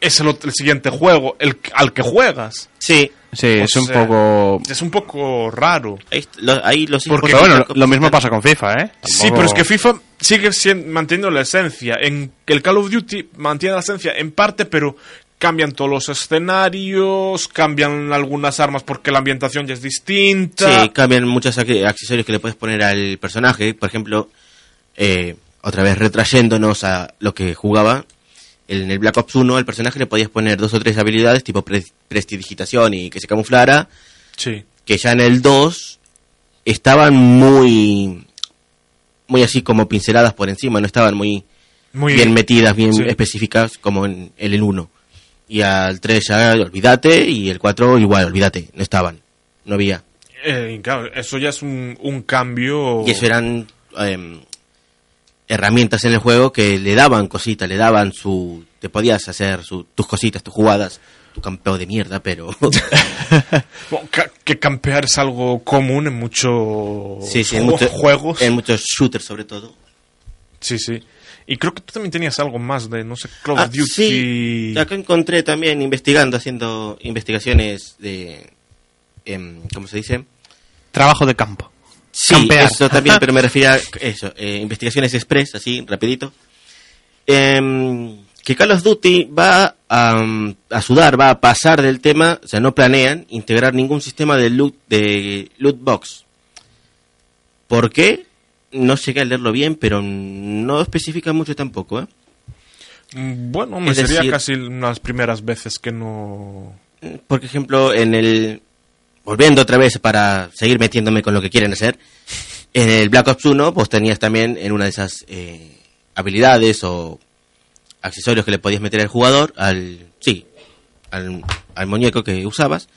es el, el siguiente juego, el que- al que juegas. Sí, Sí, O es un poco... Es un poco raro. ahí, est- lo- ahí los Porque, bueno, lo mismo pasa con FIFA, ¿eh? Sí, pero es que FIFA sigue sien- manteniendo la esencia. En que el Call of Duty mantiene la esencia en parte, pero cambian todos los escenarios, cambian algunas armas porque la ambientación ya es distinta. Sí, cambian muchos ac- accesorios que le puedes poner al personaje. Por ejemplo, eh, otra vez retrayéndonos a lo que jugaba. En el Black Ops 1 al personaje le podías poner dos o tres habilidades tipo pre- prestidigitación y que se camuflara. Sí. Que ya en el 2 estaban muy... Muy así como pinceladas por encima, no estaban muy Muy bien metidas, bien Sí. específicas como en el, el 1. Y al 3 ya olvídate y el 4 igual, olvídate, no estaban, no había. Eh, claro, eso ya es un, un cambio. Y eso eran em, herramientas en el juego que le daban cositas, le daban su... Te podías hacer su- tus cositas, tus jugadas, tu campeón de mierda, pero... Que campear es algo común en muchos sí, sí, en, muchos juegos. En muchos shooters sobre todo. Sí, sí. Y creo que tú también tenías algo más de, no sé, Call Ah, of Duty. sí, acá encontré también investigando, haciendo investigaciones de... em, ¿Cómo se dice? Trabajo de campo. Sí, Campear. eso también, pero me refería a eso, eh, investigaciones express, así, rapidito. Em, que Call of Duty va a, mm, a sudar, va a pasar del tema, o sea, no planean integrar ningún sistema de loot, de loot box. ¿Por qué? No llegué a leerlo bien, pero no especifica mucho tampoco, ¿eh? Mm, Bueno, me Es sería decir- casi unas primeras veces que no... Por ejemplo, en el. Volviendo otra vez para seguir metiéndome con lo que quieren hacer. En el Black Ops 1, pues tenías también en una de esas eh, habilidades o accesorios que le podías meter al jugador, al. Sí, al, muñeco que usabas.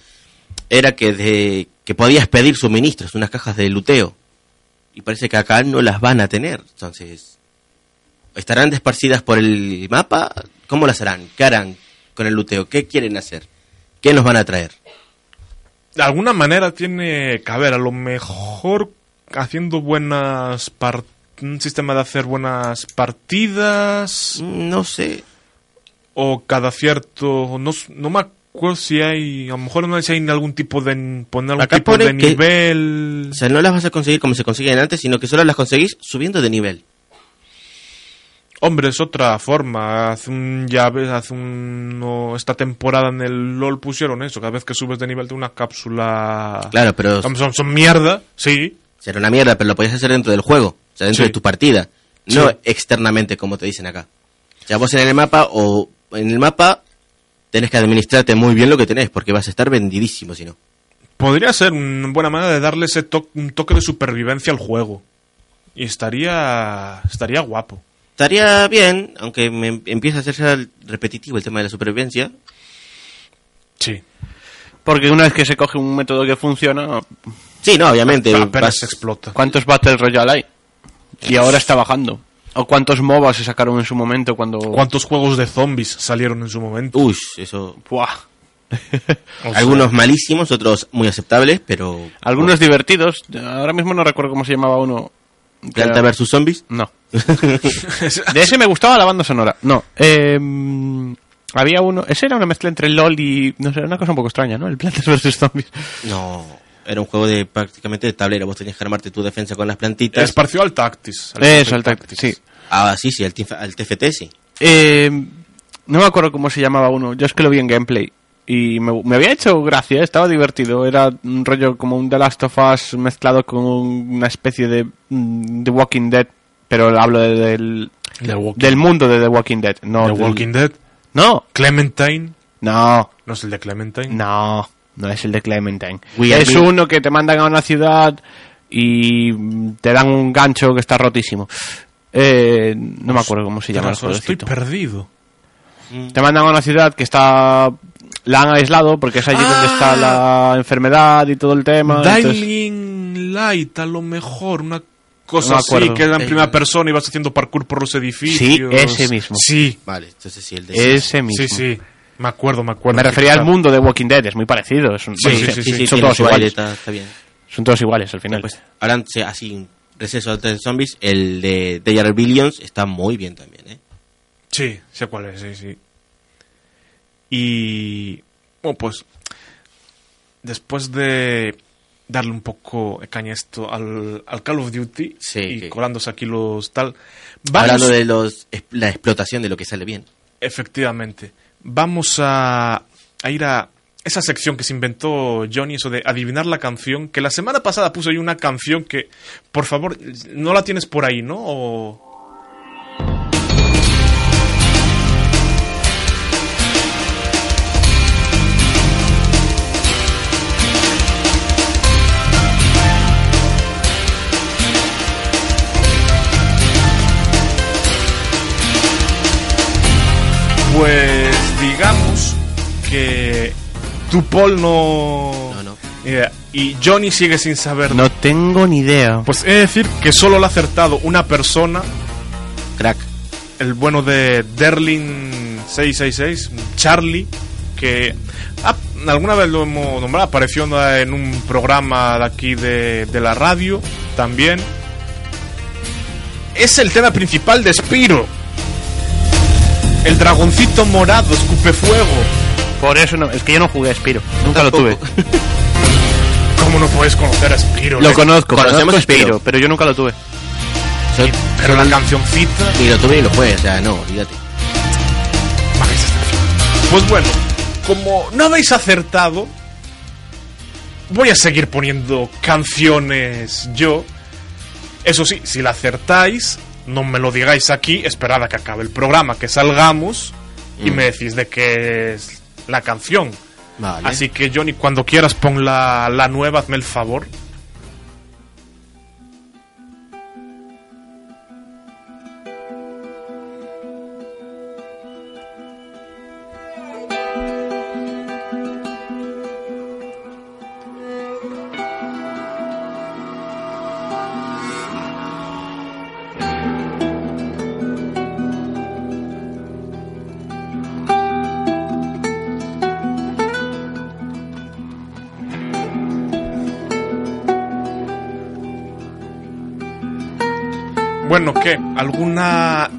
Era que, de, que podías pedir suministros, unas cajas de luteo. Y parece que acá no las van a tener. Entonces. ¿Estarán desparcidas por el mapa? ¿Cómo las harán? ¿Qué harán con el luteo? ¿Qué quieren hacer? ¿Qué nos van a traer? De alguna manera tiene que haber, a lo mejor haciendo buenas par- un sistema de hacer buenas partidas Mm, No sé. o cada cierto no, no me acuerdo si hay a lo mejor no sé si hay algún tipo de poner algún Acá tipo de nivel O sea, no las vas a conseguir como se conseguían antes, sino que solo las conseguís subiendo de nivel. Hombre es otra forma hace un ya ves, hace un no, esta temporada en el LOL pusieron eso cada vez que subes de nivel de una cápsula Claro, pero son, son, son mierda sí será una mierda, pero lo podías hacer dentro del juego, o sea, dentro Sí. de tu partida, no Sí. externamente como te dicen acá. O sea, vos en el mapa o en el mapa tenés que administrarte muy bien lo que tenés, porque vas a estar vendidísimo si no. Podría ser una buena manera de darle ese to- un toque de supervivencia al juego. Y estaría estaría guapo. Estaría bien, aunque me empieza a hacerse repetitivo el tema de la supervivencia. Sí. Porque una vez que se coge un método que funciona, Sí, no, obviamente. Apenas vas- explota. ¿cuántos Battle Royale hay? Y ahora está bajando. ¿O cuántos MOBA se sacaron en su momento cuando... ¿Cuántos juegos de zombies salieron en su momento? Uy, eso. Buah. O sea, Algunos malísimos, otros muy aceptables, pero. Algunos divertidos. Ahora mismo no recuerdo cómo se llamaba uno. Planta versus zombies. No. De ese me gustaba la banda sonora. No. eh, mm, había uno... Ese era una mezcla entre LOL y... No sé, una cosa un poco extraña, ¿no? El Plantas vs. Zombies. No, era un juego de prácticamente de tablero. Vos tenías que armarte tu defensa con las plantitas. Es parecido al Tactis. al Eso, el Tactics, sí. Ah, sí, sí, al, TF al TFT sí. Eh, no me acuerdo cómo se llamaba uno. Yo es que lo vi en gameplay. Y me, me había hecho gracia, estaba divertido. Era un rollo como un The Last of Us mezclado con una especie de mm, The Walking Dead. Pero hablo de- del, del mundo de The Walking Dead. No, The del- Walking Dead. No, Clementine. no, ¿No es el de Clementine? no. No es el de Clementine. We es uno que te mandan a una ciudad y mm, te dan un gancho que está rotísimo. Eh, no me acuerdo cómo se llama Estoy perdido. Te mandan a una ciudad que está. La han aislado porque es allí donde está la enfermedad y todo el tema. entonces- Dying Light, a lo mejor, una cosa No así, que era en Eh, primera persona y vas haciendo parkour por los edificios. Sí, ese mismo. Sí, Vale, entonces sí, el de Ese mismo. sí, sí. Me acuerdo, me acuerdo. Me refería al mundo de Walking Dead, es muy parecido. Es un- Sí, bueno, sí, Sí, sí, sí, son todos iguales. está, está bien. Son todos iguales al final. Pues, ahora, sí, así, receso de zombies, el de Day Billions está muy bien también, ¿eh? Sí, sé cuál es, sí, sí. Y. Bueno, pues. Después de darle un poco de caña esto al, al Call of Duty Sí, y colándose aquí los tal. Vamos, Hablando de los, la explotación de lo que sale bien. Efectivamente. Vamos a, a ir a esa sección que se inventó Johnny, eso de adivinar la canción, que la semana pasada puso yo una canción que, por favor, no la tienes por ahí, ¿no? O... Pues digamos que tu Paul no... No, no. Idea. Y Johnny sigue sin saber. No tengo ni idea. Pues he de decir que solo lo ha acertado una persona, Crack. el bueno de Derlin 666, Charlie, que ah, alguna vez lo hemos nombrado, apareció en un programa de aquí de, de la radio también. Es el tema principal de Spiro. El dragoncito morado escupe fuego. Por eso no, es que yo no jugué a Spiro, nunca lo tuve. ¿Cómo no puedes conocer a Spiro? Lo conozco, Conocemos conozco a Spiro. Spiro, pero yo nunca lo tuve. Yo Pero la cancioncita... ni lo tuve ni lo jugué, o sea, no, olvídate. Pues bueno, como no habéis acertado, voy a seguir poniendo canciones yo. Eso sí, si la acertáis, no me lo digáis aquí, esperad a que acabe el programa, que salgamos y Mm. me decís de qué es la canción. Vale. Así que Johnny, cuando quieras pon la, la nueva, hazme el favor. ¿Qué? ¿Alguna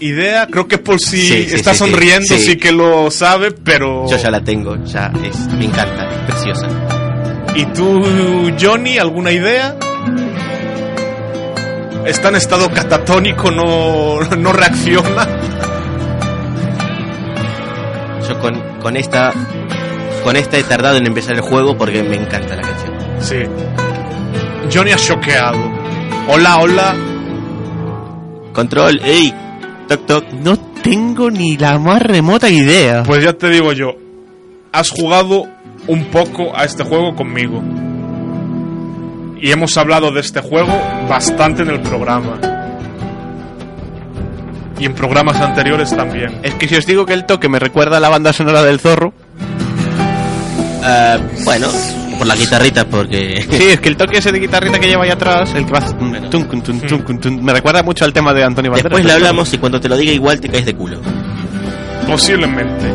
idea? Creo que por si Sí, sí, está sí, sonriendo sí. Sí. que lo sabe, pero... Yo ya la tengo, ya es, me encanta, es preciosa. ¿Y tú, Johnny, alguna idea? Está en estado catatónico, no, no reacciona. Yo con, con esta con esta he tardado en empezar el juego porque me encanta la canción. Sí. Johnny ha choqueado. Hola, hola. Control, ey, toc toc. No tengo ni la más remota idea. Pues ya te digo yo, has jugado un poco a este juego conmigo. Y hemos hablado de este juego bastante en el programa. Y en programas anteriores también. Es que si os digo que el toque me recuerda a la banda sonora del zorro. Ah, bueno, por la guitarrita porque Sí, es que el toque ese de guitarrita que lleva ahí atrás, el que va tum, tum, tum, me recuerda mucho al tema de Antonio Banderas. después le hablamos y cuando te lo diga igual te caes de culo. Posiblemente.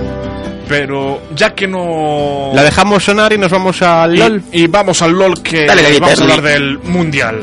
Pero ya que no... La dejamos sonar y nos vamos al Y- LOL. Y, vamos al LOL que Dale, galleta, vamos a hablar del Mundial.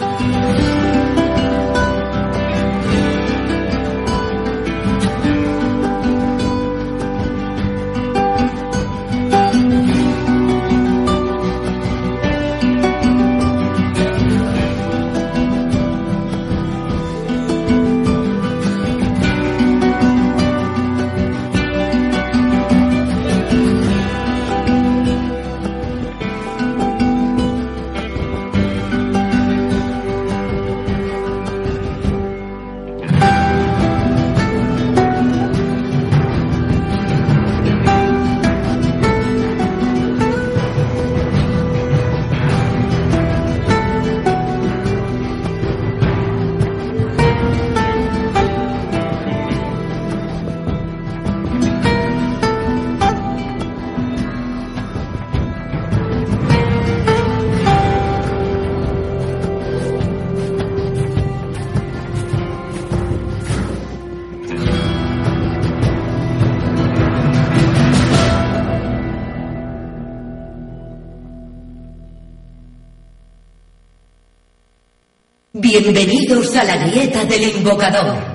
Bienvenidos a la grieta del invocador.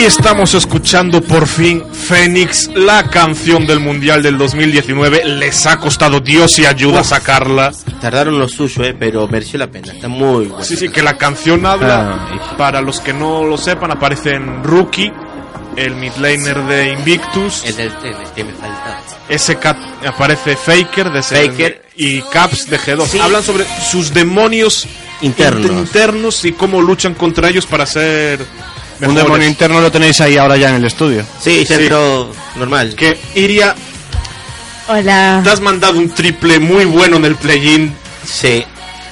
Y estamos escuchando por fin Fénix, la canción del Mundial del 2019. Les ha costado Dios y ayuda a sacarla. Tardaron lo suyo, eh, pero mereció la pena. Está muy bueno. Sí, sí, que la canción habla. Para los que no lo sepan, aparece en Rookie, el midlaner de Invictus. El del tren, el que me falta. SK aparece Faker de ese- Faker. y Caps de G2. Sí. Hablan sobre sus demonios Internos. internos y cómo luchan contra ellos para ser Un demonio interno lo tenéis ahí ahora ya en el estudio. Sí, entró normal. Que Iria, Hola. te has mandado un triple muy bueno en el play-in. Sí.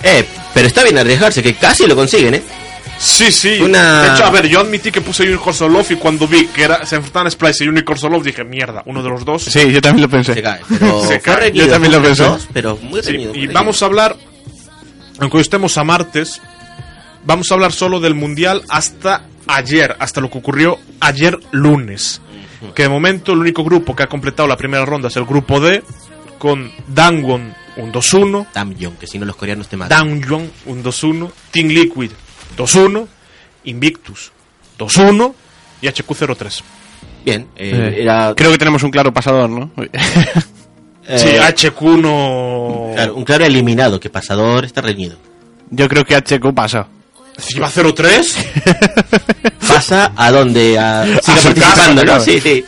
Eh, pero está bien arriesgarse, que casi lo consiguen, eh. Sí, sí. Una- De hecho, a ver, yo admití que puse Unicorn Love y cuando vi que era, se enfrentaban Splice y Unicorn Love dije, mierda, uno de los dos. Sí, yo también lo pensé. Se cae, pero Se fue cae. reñido, Yo también lo pensé. dos, pero muy Sí, reñido. muy y reñido. vamos a hablar, aunque hoy estemos a martes, vamos a hablar solo del Mundial hasta ayer, hasta lo que ocurrió ayer lunes. Que de momento el único grupo que ha completado la primera ronda es el grupo D, con Dangwon un 2-1, Damyeon, que si no los coreanos te matan. Dangyong un 2-1, Team Liquid 2-1, Invictus 2-1 y HQ03. Bien, eh, Eh, era Creo que tenemos un claro pasador, ¿no? eh, sí, HQ no... claro, un claro eliminado, que pasador está reñido. Yo creo que HQ pasa. Si va 0-3, Pasa a donde a, siga su casa, participando, ¿no? Sí, sí.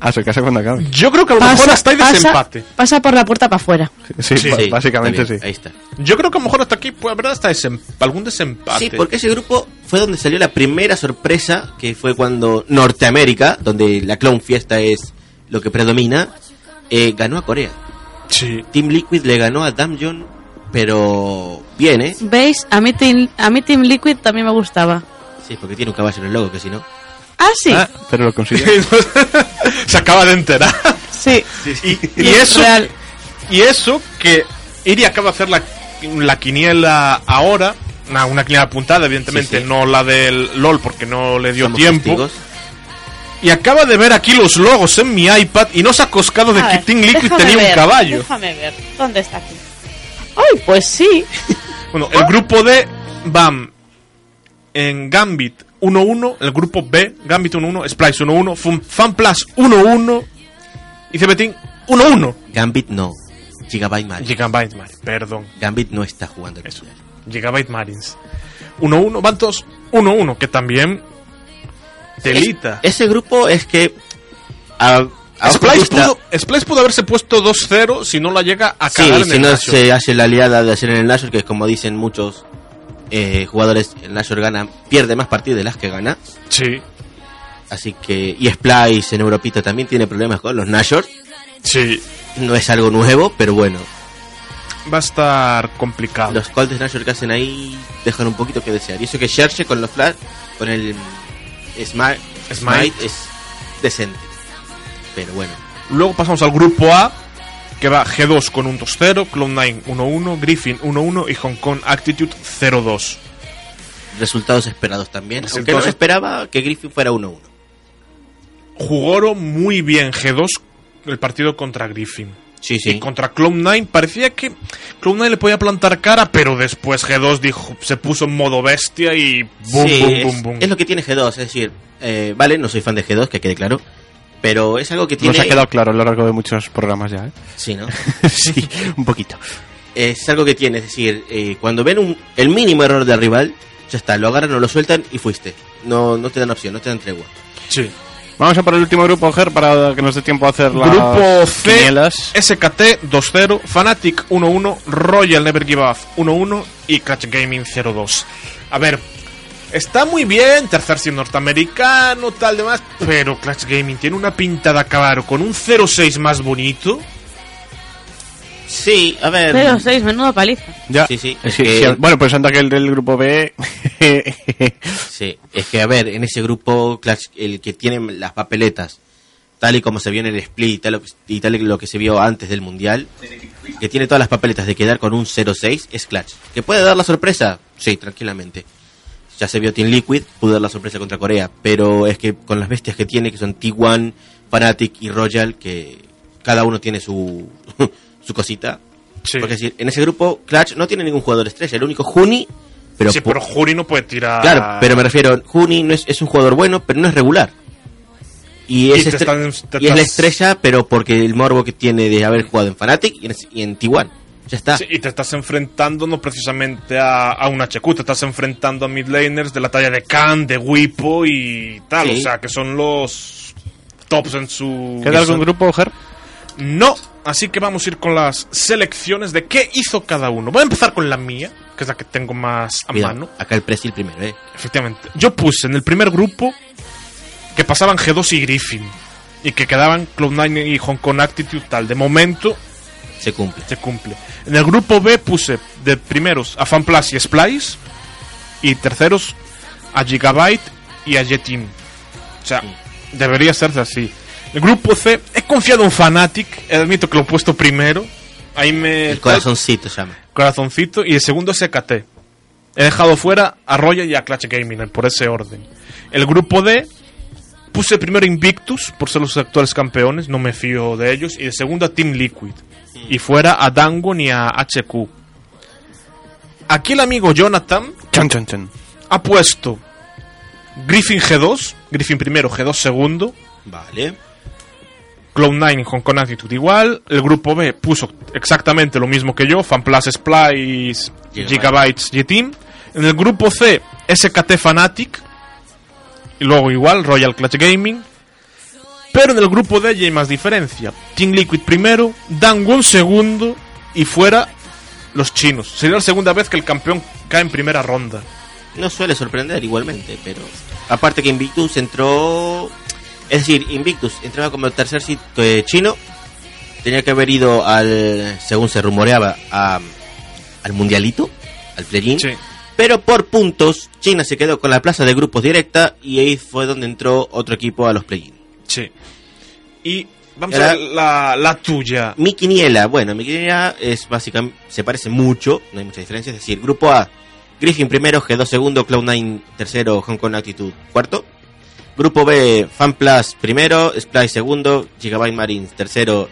A su casa cuando acabe. yo creo que a lo mejor hasta hay desempate. pasa por la puerta para afuera. Sí, Sí, ba- Sí, básicamente está bien, sí. Ahí está. Yo creo que a lo mejor hasta aquí puede haber hasta desem- algún desempate. Sí, porque ese grupo fue donde salió la primera sorpresa, que fue cuando Norteamérica, donde la Clown Fiesta es lo que predomina, eh, ganó a Corea. Sí. Team Liquid le ganó a Damjon, pero bien, ¿eh? ¿Veis? A mí, Team, a mí Team Liquid también me gustaba. Sí, porque tiene un caballo en el logo, que si no... Ah, sí. Ah, pero lo consigue. Se acaba de enterar. sí. Y, y eso, Real. y eso que Iri acaba de hacer la, la quiniela ahora, una, una quiniela apuntada, evidentemente, Sí, sí. no la del LOL porque no le dio somos tiempo. testigos. Y acaba de ver aquí los logos en mi iPad y no se ha coscado de A que ver, Team Liquid tenía un caballo. Déjame ver. ¿Dónde está aquí? ¡Ay, pues sí! Bueno, el grupo D, BAM, en Gambit 1-1, el grupo B, Gambit 1-1, Splice 1-1, Fun- FanPlus 1-1 y CBTeam 1-1. Gambit no. Gigabyte Marines. Gigabyte Marines, perdón. Gambit no está jugando el Eso. mundial. Gigabyte Marines. 1-1, van todos 1-1, que también telita. Es- ese grupo es que... A, Splice, pudo, Splice pudo haberse puesto 2-0 si no la llega a Sí, cagar en si el no se hace la aliada de hacer en el Nashor, que como dicen muchos eh, jugadores, el Nashor gana, pierde más partidas de las que gana. Sí, Así que, y Splice en Europita también tiene problemas con los Nashor. sí. No es algo nuevo, pero bueno, Va a estar complicado. los de Nashor que hacen ahí dejan un poquito que desear. Y eso que Sherche con los Flash, con el Smite, Smite. Smite es decente. Pero bueno, Luego pasamos al grupo A, que va G2 con un 2-0, Cloud9 1-1, Griffin 1-1 y Hong Kong Attitude 0-2. resultados esperados también. Sí, Aunque no se esperaba que Griffin fuera 1-1. Jugaron muy bien G2 el partido contra Griffin. Sí, Y sí. contra Cloud9 parecía que Cloud9 le podía plantar cara, pero después G2 dijo, se puso en modo bestia y boom, Sí, boom, es, boom, boom. es lo que tiene G2, es decir, eh, vale, no soy fan de G2, que quede claro, pero es algo que tiene... Nos ha quedado claro a lo largo de muchos programas ya, ¿eh? Sí, ¿no? sí, un poquito. es algo que tiene, es decir, eh, cuando ven un, el mínimo error del rival, ya está, lo agarran o lo sueltan y fuiste. No, no te dan opción, no te dan tregua. Sí. Vamos a por el último grupo, Ger, para que nos dé tiempo a hacer las Grupo C, quinielas. SKT 2-0, Fnatic 1-1, Royal Never Give Up 1-1 y Catch Gaming 0-2. A ver, está muy bien, tercer sin norteamericano, tal demás, pero Clutch Gaming tiene una pinta de acabar con un 0-6 más bonito. Sí, a ver... 0-6, menuda paliza. Ya. Sí, sí, es sí, que- sí, Bueno, pues anda que el del grupo B. Sí, es que a ver, en ese grupo, Clash, el que tiene las papeletas, tal y como se vio en el split y tal, y tal y lo que se vio antes del mundial, que tiene todas las papeletas de quedar con un 0-6, es Clutch. ¿Que puede dar la sorpresa? Sí, tranquilamente. Ya se vio Team Liquid, pudo dar la sorpresa contra Corea, pero es que con las bestias que tiene, que son T1, Fnatic y Royal, que cada uno tiene su, su cosita. Sí, Porque es decir, en ese grupo, Clutch no tiene ningún jugador estrella, el único Juni, pero sí, pero Juri no puede tirar. Claro, pero me refiero, Juni no es, es un jugador bueno, pero no es regular. Y es, están- y es la estrella, pero porque el morbo que tiene de haber jugado en Fnatic y en, y en T1. Ya está. Sí, y te estás enfrentando no precisamente a, a un HQ, te estás enfrentando a midlaners de la talla de Khan, de Wipo y tal. Sí. O sea, que son los tops en su. ¿Queda algún grupo, Ger? No, así que vamos a ir con las selecciones de qué hizo cada uno. Voy a empezar con la mía, que es la que tengo más a Cuidado, mano. acá el Presil primero, eh. Efectivamente. Yo puse en el primer grupo que pasaban G2 y Griffin. Y que quedaban Cloud9 y Hong Kong Attitude tal. De momento Se cumple. se cumple. En el grupo B puse de primeros a FanPlus y Splice. Y terceros a Gigabyte y a Jetin. O sea, debería serse así. El grupo C, he confiado en Fnatic, admito que lo he puesto primero. Ahí me... El corazoncito se llama. corazoncito y el segundo es EKT. He dejado fuera a Roya y a Clutch Gaming por ese orden. El grupo D puse primero Invictus por ser los actuales campeones, no me fío de ellos, y el segundo a Team Liquid. Y fuera a Dangon y a HQ. Aquí el amigo Jonathan Chan, chan, chan. ha puesto Griffin G2, Griffin primero, G2 segundo, Vale. Cloud9 y Hong Kong Attitude igual. El grupo B puso exactamente lo mismo que yo, FanPlus Splice, Gigabyte. Gigabytes, G-Team. En el grupo C, SKT Fanatic. Y luego igual, Royal Clutch Gaming. Pero en el grupo D ya hay más diferencia. Team Liquid primero, Dangwon segundo y fuera los chinos. Sería la segunda vez que el campeón cae en primera ronda. No suele sorprender igualmente, pero aparte que Invictus entró, es decir, Invictus entraba como el tercer sitio eh, chino, tenía que haber ido al, según se rumoreaba, a- al mundialito, al play Sí. pero por puntos China se quedó con la plaza de grupos directa y ahí fue donde entró otro equipo a los play-in. Sí. Y vamos a ver la, la tuya. Mi quiniela, bueno, mi quiniela es básicamente, se parece mucho, no hay mucha diferencia, es decir, grupo A, Griffin primero, G2 segundo, Cloud9 tercero, Hong Kong Attitude cuarto. Grupo B, FanPlus primero, Splice segundo, Gigabyte Marines tercero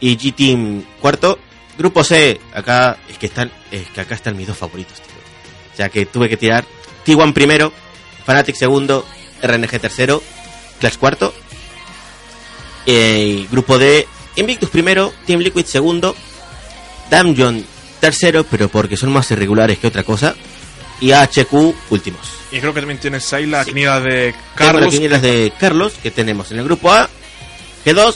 y G-Team cuarto. Grupo C, acá es que están, es que acá están mis dos favoritos, tío. O sea que tuve que tirar T1 primero, Fnatic segundo, RNG tercero, Clash cuarto. Eh, grupo D, Invictus primero, Team Liquid segundo, Damjon tercero, pero porque son más irregulares que otra cosa, y HQ últimos. Y creo que también tienes ahí la quiniela de Tengo las Carlos. quinielas de Carlos que tenemos en el grupo A, G2,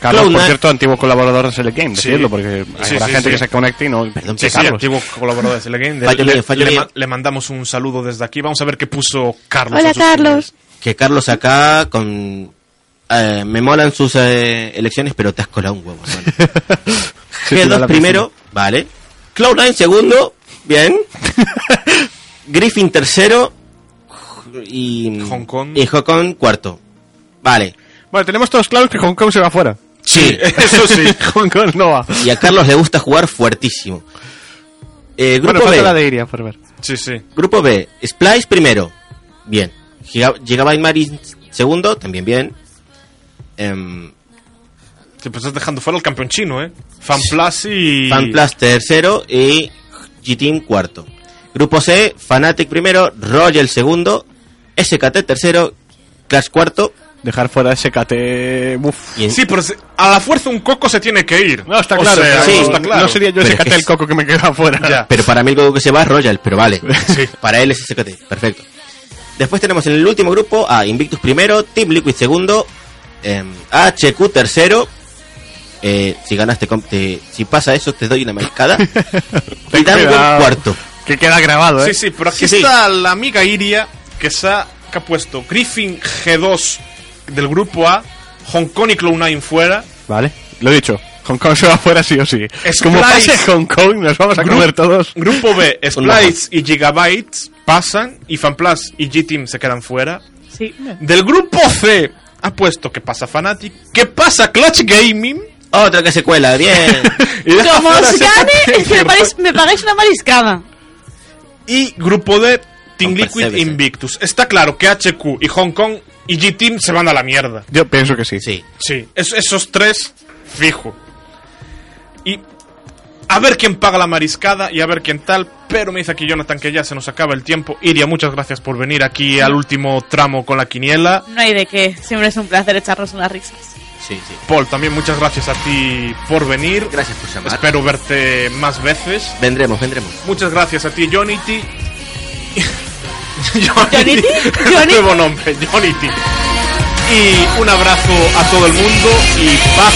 Carlos, por Cloud9. cierto, antiguo colaborador de Select Game, Sí. decirlo, porque Sí, habrá sí, gente sí. que se conecte y no. Perdón, Sí, Sí, sí, Carlos. antiguo colaborador de. Le, Fallo le- mío, fallo le mío. ma- le mandamos un saludo desde aquí. Vamos a ver qué puso Carlos. Hola, en sus Carlos. que Carlos acá con... eh, me molan sus eh, elecciones, pero te has colado un huevo, hermano. Se tira a G2 la primero, vale. Cloud9 segundo, bien. Griffin tercero y Hong Kong. y Hong Kong cuarto. Vale. Bueno, tenemos todos claros que Hong Kong se va fuera. Sí. Eso sí. Hong Kong no va. Y a Carlos le gusta jugar fuertísimo. Eh, grupo Bueno, B. la de Iria, por ver. Sí, sí. Grupo B. Splice primero. Bien. Giga- Gigabyte Marines segundo. También bien. Em, Sí, pues estás dejando fuera el campeón chino, ¿eh? FanPlus y... FanPlus tercero y G-Team cuarto. Grupo C, Fnatic primero, Royal segundo, SKT tercero, Clash cuarto. Dejar fuera SKT. Uf. En- Sí, pero a la fuerza un coco se tiene que ir. No, está O claro. sea, pero sí, no, está claro. no sería yo Pero SKT el coco que me queda fuera. Ya. Pero para mí el juego que se va es Royal, pero vale. Para él es SKT, perfecto. Después tenemos en el último grupo a Invictus primero, Team Liquid segundo, em, HQ tercero. Eh, si ganaste, te- si pasa eso, te doy una mariscada. y Cuidado. cuarto. Que queda grabado, ¿eh? Sí, sí, pero aquí Sí, sí. está la amiga Iria que, se ha, que ha puesto Griffin G2 del grupo A, Hong Kong y Cloud9 fuera. Vale, lo he dicho. Hong Kong se va fuera sí o sí. Splice. Como pase Hong Kong, nos vamos a comer todos. Grupo B, Splice y Gigabytes pasan y FanPlus y G-Team se quedan fuera. Sí. Del grupo C ha puesto que pasa Fnatic, que pasa Clutch Gaming Otra que se cuela, bien. Como os gane, es que me, pagáis, me pagáis una mariscada. Y grupo D, Team Liquid eh. Invictus. Está claro que HQ y Hong Kong y G-Team se van a la mierda. Yo pienso que sí. Sí. Sí, es- esos tres, fijo. Y a ver quién paga la mariscada y a ver quién tal. Pero me dice aquí Jonathan que ya se nos acaba el tiempo. Iria, muchas gracias por venir aquí al último tramo con la quiniela. No hay de qué. Siempre es un placer echarnos unas risas. Sí, sí. Paul, también muchas gracias a ti por venir. Gracias por llamar. Espero verte más veces. Vendremos, vendremos. Muchas gracias a ti, Johnny T. ¿Johnny T? ¿Johnny? Nuevo nombre, Johnny T. Y un abrazo a todo el mundo y paz.